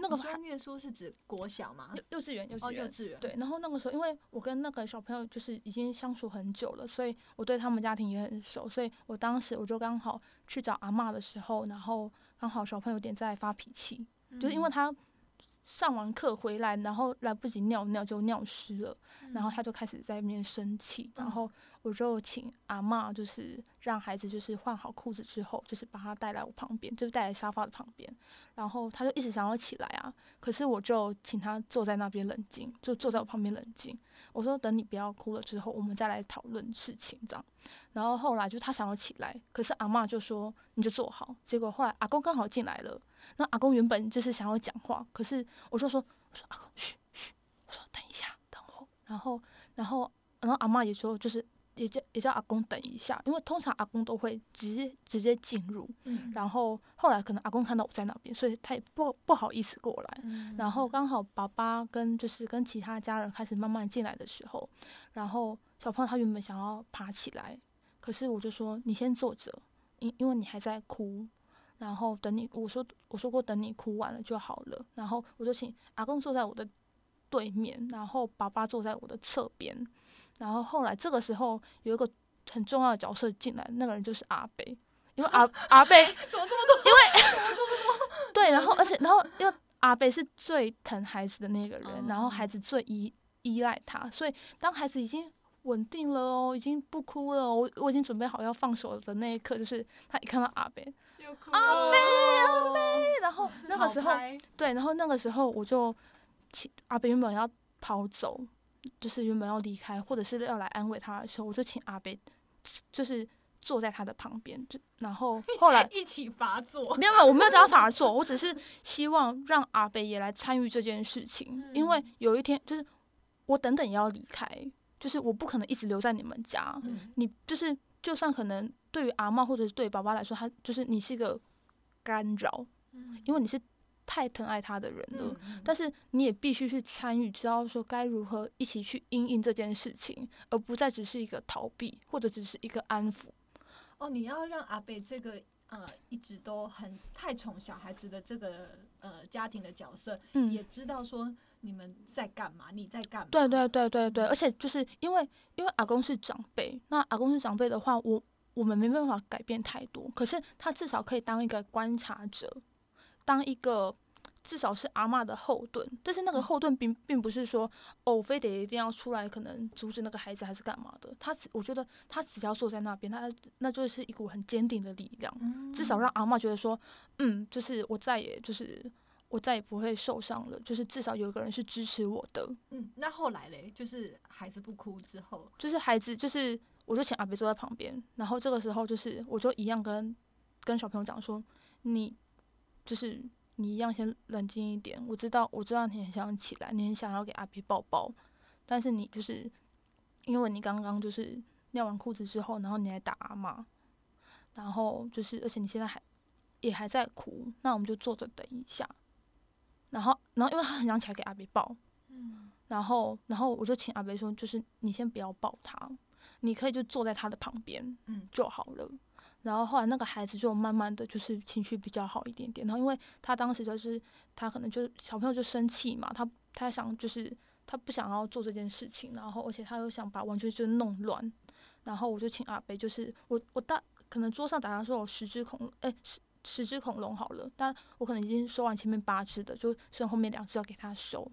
那个你说念书是指国小吗？幼幼稚园幼稚哦，幼园。稚园。对，然后那个时候，因为我跟那个小朋友就是已经相处很久了，所以我对他们家庭也很熟，所以我当时我就刚好去找阿妈的时候，然后刚好小朋友有点在发脾气，就是因为他上完课回来，然后来不及尿尿就尿湿了，然后他就开始在那边生气，然后我就请阿嬷就是让孩子就是换好裤子之后，就是把他带来我旁边，就是带来沙发的旁边，然后他就一直想要起来啊，可是我就请他坐在那边冷静，就坐在我旁边冷静。我说等你不要哭了之后，我们再来讨论事情这样。然后后来就他想要起来，可是阿嬷就说你就坐好。结果后来阿公刚好进来了，那阿公原本就是想要讲话，可是我就说我说阿公嘘嘘，我说等一下等我。然后然后然后阿妈也说就是也叫也叫阿公等一下，因为通常阿公都会直接直接进入。嗯，然后后来可能阿公看到我在那边，所以他也不不好意思过来。嗯然后刚好爸爸跟就是跟其他家人开始慢慢进来的时候，然后小胖他原本想要爬起来，可是我就说你先坐着，因因为你还在哭，然后等你我说我说过等你哭完了就好了，然后我就请阿公坐在我的对面，然后爸爸坐在我的侧边，然后后来这个时候有一个很重要的角色进来，那个人就是阿贝，因为阿 (laughs) 阿贝怎么这么多？(laughs) 对，然后而且然后因为阿贝是最疼孩子的那个人，然后哦孩子最依依赖他，所以当孩子已经稳定了哦，已经不哭了哦，我我已经准备好要放手的那一刻，就是他一看到阿贝，阿贝阿贝，然后 (laughs) 那个时候对，然后那个时候我就请阿贝原本要跑走，就是原本要离开，或者是要来安慰他的时候，我就请阿贝就是坐在他的旁边，就然后后来 (laughs) 一起发作。没有没有，我没有叫他罚 (laughs) 坐，我只是希望让阿北也来参与这件事情，因为有一天就是我等等也要离开，就是我不可能一直留在你们家，嗯。你就是就算可能对于阿嬷或者是对于爸爸来说，他就是你是一个干扰，因为你是太疼爱他的人了。嗯但是你也必须去参与，知道说该如何一起去应应这件事情，而不再只是一个逃避，或者只是一个安抚。哦，你要让阿贝这个呃一直都很太宠小孩子的这个呃家庭的角色，嗯，也知道说你们在干嘛，你在干嘛。对对对对对，而且就是因为因为阿公是长辈，那阿公是长辈的话，我我们没办法改变太多，可是他至少可以当一个观察者，当一个至少是阿嬷的后盾。但是那个后盾并并不是说哦，非得一定要出来，可能阻止那个孩子还是干嘛的。他只我觉得他只要坐在那边，他那就是一股很坚定的力量，嗯至少让阿嬷觉得说，嗯，就是我再也就是。我再也不会受伤了，就是至少有一个人是支持我的，嗯，那后来嘞，就是孩子不哭之后，就是孩子，就是我就请阿北坐在旁边，然后这个时候就是我就一样跟跟小朋友讲说，你就是你一样先冷静一点，我知道我知道你很想起来，你很想要给阿北抱抱，但是你就是因为你刚刚就是尿完裤子之后，然后你还打阿妈，然后就是而且你现在还也还在哭，那我们就坐着等一下，然后然后因为他很想起来给阿北抱，嗯，然后，然后我就请阿北说，就是你先不要抱他，你可以就坐在他的旁边，嗯就好了。然后后来那个孩子就慢慢的就是情绪比较好一点点。然后因为他当时就是他可能就是小朋友就生气嘛，他他想就是他不想要做这件事情，然后而且他又想把玩具就弄乱。然后我就请阿北，就是我我大可能桌上打算说有十只恐龙，哎十十只恐龙好了，但我可能已经收完前面八只的，就剩后面两只要给他收。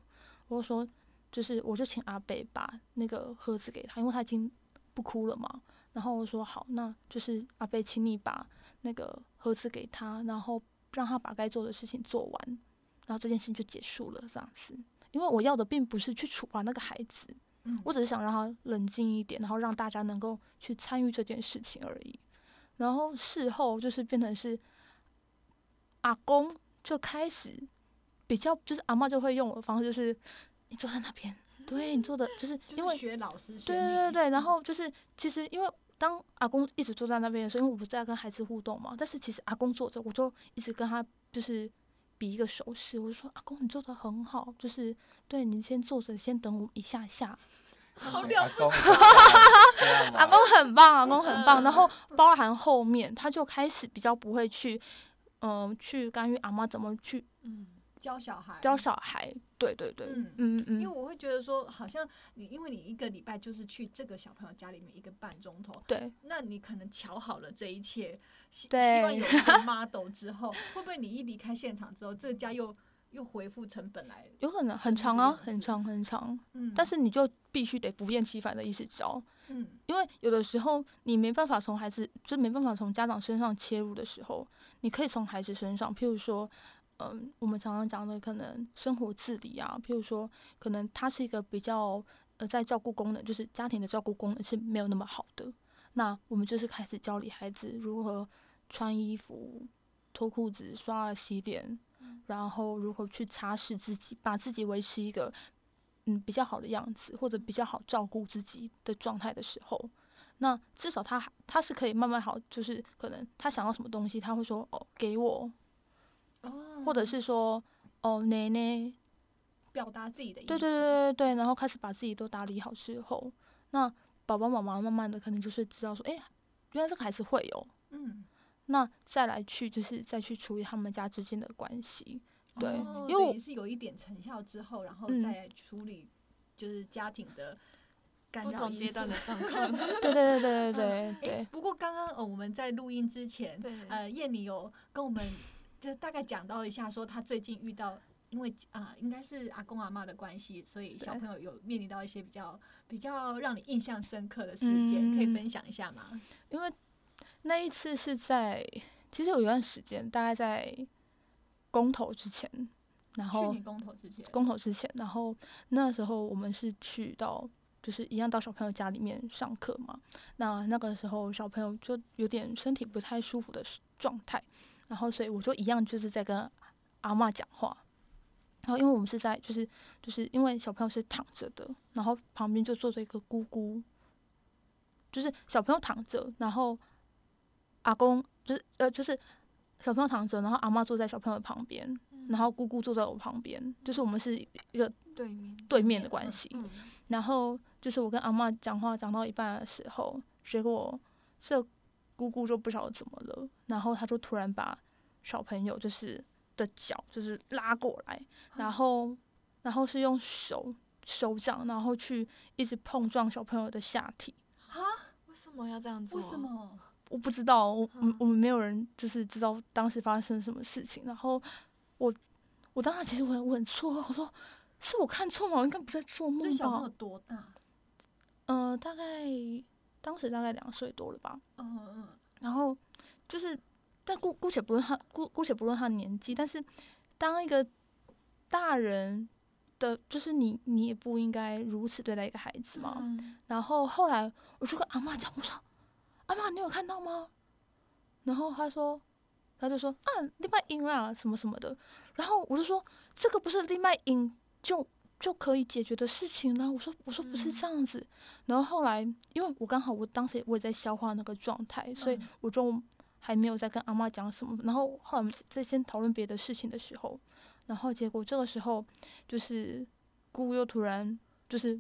我就说，就是我就请阿北把那个盒子给他，因为他已经不哭了嘛。然后我说好，那就是阿北，请你把那个盒子给他，然后让他把该做的事情做完，然后这件事情就结束了，这样子。因为我要的并不是去处罚那个孩子，嗯我只是想让他冷静一点，然后让大家能够去参与这件事情而已。然后事后就是变成是阿公就开始比较，就是阿嬷就会用我的方式，就是你坐在那边，对你做的就是因为就是学老师学对对对对，然后就是其实因为当阿公一直坐在那边的时候，因为我不是在跟孩子互动嘛，但是其实阿公坐着，我就一直跟他就是比一个手势，我就说阿公你做的很好，就是对你先坐着，先等我一下下。(laughs) 好了不起。阿公很棒，阿公很棒，然后包含后面他就开始比较不会去，嗯、去干预阿妈怎么去嗯教小孩教小孩。对对对，嗯嗯嗯因为我会觉得说，好像你因为你一个礼拜就是去这个小朋友家里面一个半钟头，对那你可能瞧好了这一切，希对希望有一个 (laughs) model 之后，会不会你一离开现场之后，这个家又又恢复成本来？有可能很长啊，很长很长，嗯，但是你就必须得不厌其烦的一直教。嗯因为有的时候你没办法从孩子，就没办法从家长身上切入的时候，你可以从孩子身上，譬如说，嗯，我们常常讲的可能生活自理啊，譬如说，可能他是一个比较呃在照顾功能，就是家庭的照顾功能是没有那么好的，那我们就是开始教理孩子如何穿衣服、脱裤子、刷牙、洗脸，然后如何去擦拭自己，把自己维持一个嗯比较好的样子，或者比较好照顾自己的状态的时候，那至少他还他是可以慢慢好，就是可能他想要什么东西，他会说哦给我，哦，或者是说哦奶奶，表达自己的意思。对对对对对，然后开始把自己都打理好之后，那爸爸妈妈慢慢的可能就是知道说，哎、原来这个孩子会有，嗯，那再来去就是再去处理他们家之间的关系，对哦因为也是有一点成效之后，然后嗯。再处理就是家庭的干不同阶段的状 (laughs) 况。(laughs) 对对对对对诶对，不过刚刚呃我们在录音之前，对呃燕妮有跟我们就大概讲到一下，说他最近遇到。因为啊、应该是阿公阿妈的关系，所以小朋友有面临到一些比较比较让你印象深刻的事件，可以嗯分享一下吗？因为那一次是在其实有一段时间，大概在公投之前，然后公投之前，公投之前，然后那时候我们是去到就是一样到小朋友家里面上课嘛。那那个时候小朋友就有点身体不太舒服的状态，然后所以我就一样就是在跟阿嬷讲话。然后因为我们是在就是就是因为小朋友是躺着的，然后旁边就坐着一个姑姑，就是小朋友躺着，然后阿公就是呃就是小朋友躺着，然后阿嬷坐在小朋友旁边，然后姑姑坐在我旁边，就是我们是一个对面对面的关系。嗯然后就是我跟阿嬷讲话讲到一半的时候，结果这姑姑就不晓得怎么了，然后他就突然把小朋友就是的脚就是拉过来，然后然后是用手手掌，然后去一直碰撞小朋友的下体。为什么要这样做？为什？么？我不知道，我我们没有人就是知道当时发生什么事情。然后我我当时其实我很我很错愕，我说是我看错吗？我应该不在做这梦小朋友吧？多大？嗯、大概当时大概两岁多了吧。嗯嗯然后就是，但姑姑且不论他姑姑且不论他的年纪，但是当一个大人的，就是你你也不应该如此对待一个孩子嘛。嗯然后后来我就跟阿妈讲，我说：“阿妈，你有看到吗？”然后他说，他就说：“啊，另外赢啦，什么什么的。”然后我就说：“这个不是另外赢就就可以解决的事情呢。”我说：“我说不是这样子。然后后来，因为我刚好我当时也我也在消化那个状态，所以嗯我就还没有在跟阿妈讲什么。然后后来我们在先讨论别的事情的时候，然后结果这个时候就是姑姑又突然就是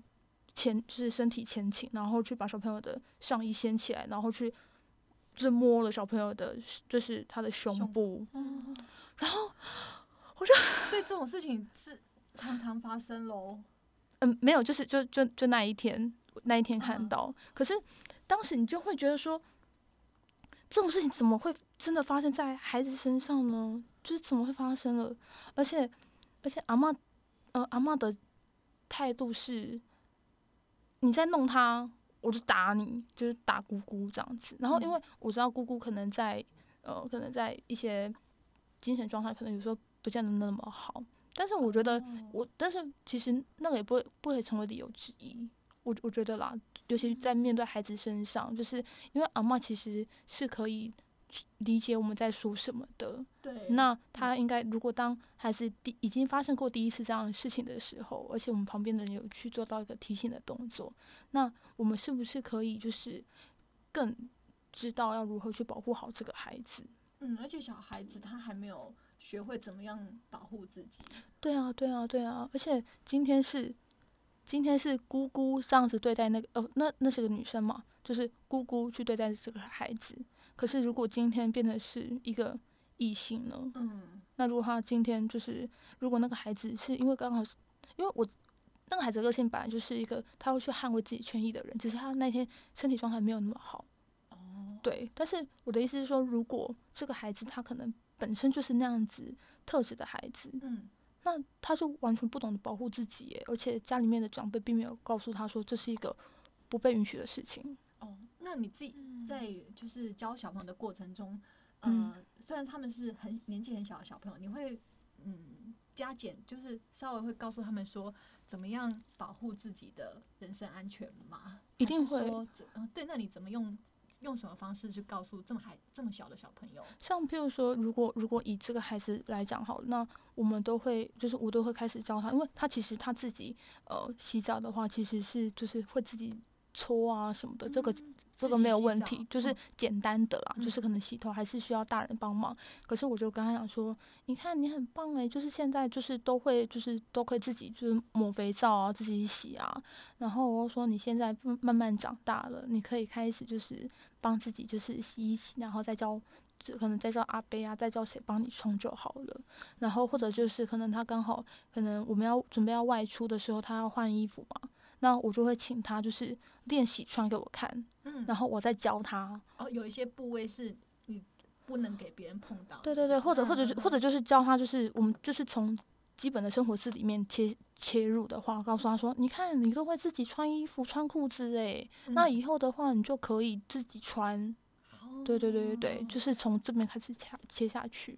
前就是身体前倾，然后去把小朋友的上衣掀起来，然后去就是摸了小朋友的，就是他的胸胸部，嗯，然后所以这种事情是常常发生喽。嗯没有，就是就就就那一天那一天看嗯到，可是当时你就会觉得说，这种事情怎么会真的发生在孩子身上呢？就是怎么会发生了？而且而且阿嬷呃阿嬷的态度是，你在弄他，我就打你，就是打姑姑这样子。然后因为我知道姑姑可能在呃可能在一些精神状态，可能有时候不见得那么好，但是我觉得。哦我但是其实那个也不会不会成为理由之一，我我觉得啦，尤其在面对孩子身上，就是因为阿嬷其实是可以理解我们在说什么的。对，那他应该，如果当孩子第已经发生过第一次这样的事情的时候，而且我们旁边的人有去做到一个提醒的动作，那我们是不是可以就是更知道要如何去保护好这个孩子？嗯，而且小孩子他还没有学会怎么样保护自己。对啊，对啊，对啊！而且今天是今天是姑姑这样子对待那个哦，那那是个女生嘛，就是姑姑去对待这个孩子。可是如果今天变得是一个异性呢？嗯，那如果他今天就是如果那个孩子是因为刚好是因为我那个孩子的个性本来就是一个他会去捍卫自己权益的人，只是他那天身体状态没有那么好。哦，对，但是我的意思是说，如果这个孩子他可能本身就是那样子特质的孩子，嗯，那他就完全不懂得保护自己耶，而且家里面的长辈并没有告诉他说这是一个不被允许的事情。哦，那你自己嗯在就是教小朋友的过程中，嗯呃，虽然他们是很年纪很小的小朋友，你会嗯加减，就是稍微会告诉他们说怎么样保护自己的人身安全吗？一定会说怎呃，对，那你怎么用用什么方式去告诉这么孩这么小的小朋友？像譬如说，如果如果以这个孩子来讲好，那我们都会就是我都会开始教他，因为他其实他自己呃洗澡的话，其实是就是会自己搓啊什么的，这个这个没有问题，就是简单的啦，嗯就是可能洗头还是需要大人帮忙。可是我就跟他讲说，你看你很棒诶，就是现在就是都会就是都可以自己就是抹肥皂啊，自己洗啊。然后我又说你现在慢慢慢长大了，你可以开始就是帮自己就是洗一洗，然后再教。就可能再叫阿贝啊，再叫谁帮你冲就好了。然后或者就是可能他刚好可能我们要准备要外出的时候，他要换衣服嘛，那我就会请他就是练习穿给我看，嗯，然后我再教他。哦，有一些部位是你不能给别人碰到。对对对，或者或者是或者就是教他，就是我们就是从基本的生活字里面切切入的话，告诉他说，你看你都会自己穿衣服、穿裤子诶，那嗯以后的话你就可以自己穿。对对对对对，就是从这边开始切切下去。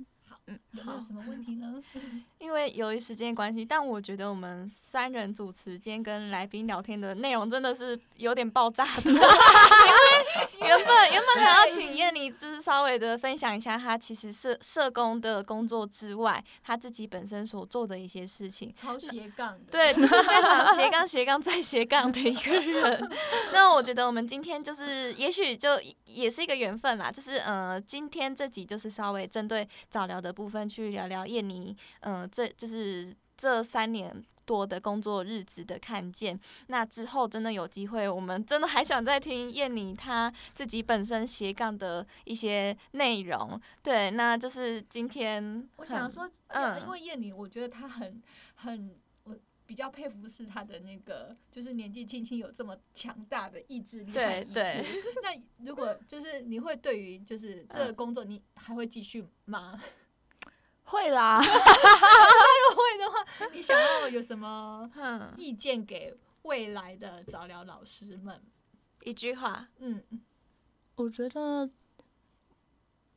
有没有什么问题呢？(laughs) 因为由于时间关系，但我觉得我们三人主持今天跟来宾聊天的内容真的是有点爆炸的，(laughs) 因为 (laughs) 原本原本还要请燕妮就是稍微的分享一下她其实社社工的工作之外，她自己本身所做的一些事情。超斜杠的。对，就是非常斜杠斜杠再斜杠的一个人。那我觉得我们今天就是，也许就也是一个缘分啦。就是呃，今天这集就是稍微针对早聊的部分去聊聊燕妮，嗯、呃，这就是这三年。多的工作日子的看见，那之后真的有机会，我们真的还想再听燕妮她自己本身斜杠的一些内容。对，那就是今天我想说，嗯嗯，因为燕妮，我觉得她很很，我比较佩服是她的那个，就是年纪轻轻有这么强大的意志力。对对。(laughs) 那如果就是你会对于就是这个工作，你还会继续吗？会啦，(laughs) 如果会的话，你想要有什么嗯，意见给未来的早疗老师们？一句话，嗯，我觉得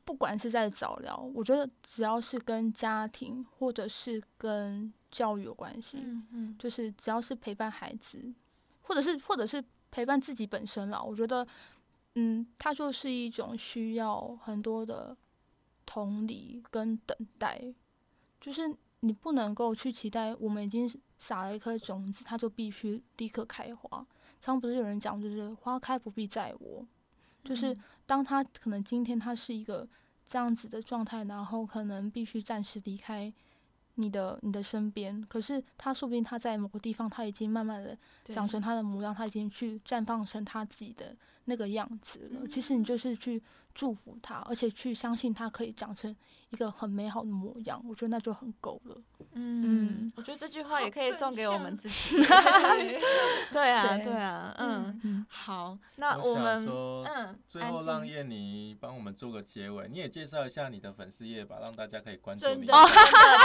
不管是在早疗，我觉得只要是跟家庭或者是跟教育有关系，嗯嗯。就是只要是陪伴孩子，或者是或者是陪伴自己本身啦，我觉得，嗯，它就是一种需要很多的同理跟等待，就是你不能够去期待我们已经撒了一颗种子，它就必须立刻开花。常不是有人讲，就是花开不必在我，就是当他可能今天他是一个这样子的状态，然后可能必须暂时离开你的你的身边，可是他说不定他在某个地方他已经慢慢的长成他的模样，他已经去绽放成他自己的那个样子了。其实你就是去祝福他，而且去相信他可以长成一个很美好的模样，我觉得那就很够了。嗯，我觉得这句话也可以送给我们自己。(laughs) 对对啊，对对啊，嗯，嗯，好，那我们说嗯，最后让燕妮帮我们做个结尾，你也介绍一下你的粉丝页吧，让大家可以关注你。真的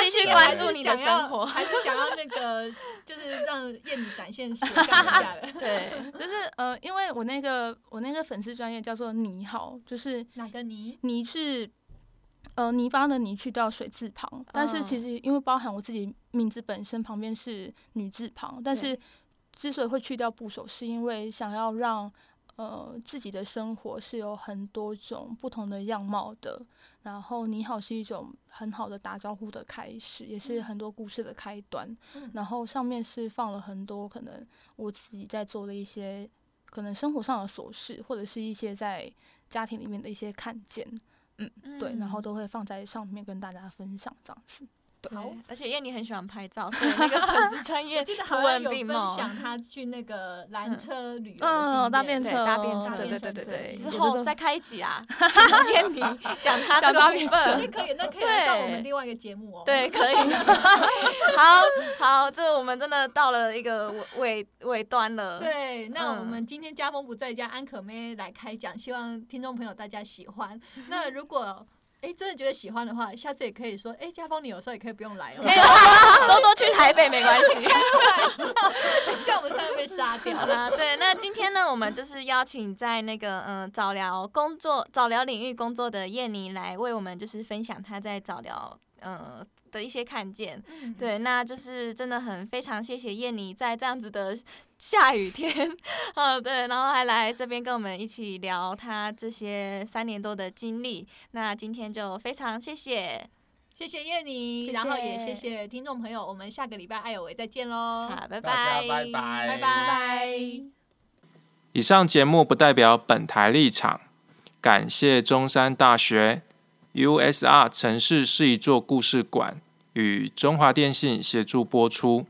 继续关注你的生活。还是想要那个，就是让燕妮展现斜杠 (laughs) 一下的。对，就是呃，因为我那个我那个粉丝专业叫做你好，就是哪个泥？泥是呃泥巴的泥去掉水字旁，但是其嗯实因为包含我自己名字本身旁边是女字旁，但是之所以会去掉部首，是因为想要让呃自己的生活是有很多种不同的样貌的。然后你好是一种很好的打招呼的开始，也是很多故事的开端。嗯然后上面是放了很多可能我自己在做的一些可能生活上的琐事，或者是一些在家庭里面的一些看见。嗯，对，然后都会放在上面跟大家分享这样子。对，而且燕妮很喜欢拍照，所以那个粉丝 (laughs) 专业记得图好像有分文并茂。享他去那个缆车旅游的嗯，经验对搭便车，搭便车对对对对对。之后再开一集啊，(laughs) 请燕妮 (laughs) 讲她这个部讲搭便车。可以，那可以来上我们另外一个节目哦。对，可以。好好，这我们真的到了一个尾尾尾端了。对，那我嗯们今天家风不在家，安可妹来开讲，希望听众朋友大家喜欢。那如果哎真的觉得喜欢的话，下次也可以说，哎家峰你有时候也可以不用来哦可，以多多去台北没关系。(laughs) 像我们三个被杀掉好。啦，对，那今天呢，我们就是邀请在那个嗯、呃早疗工作、早疗领域工作的燕妮来为我们就是分享她在早疗呃的一些看见。嗯，对，那就是真的很非常谢谢燕妮在这样子的下雨天，嗯，对，然后还来这边跟我们一起聊她这些三年多的经历。那今天就非常谢谢，谢谢燕妮，谢然后也谢谢谢听众朋友，我们下个礼拜爱有为再见喽，好，拜大家拜，拜拜拜拜。以上节目不代表本台立场，感谢中山大学 USR 城市是一座故事馆与中华电信协助播出。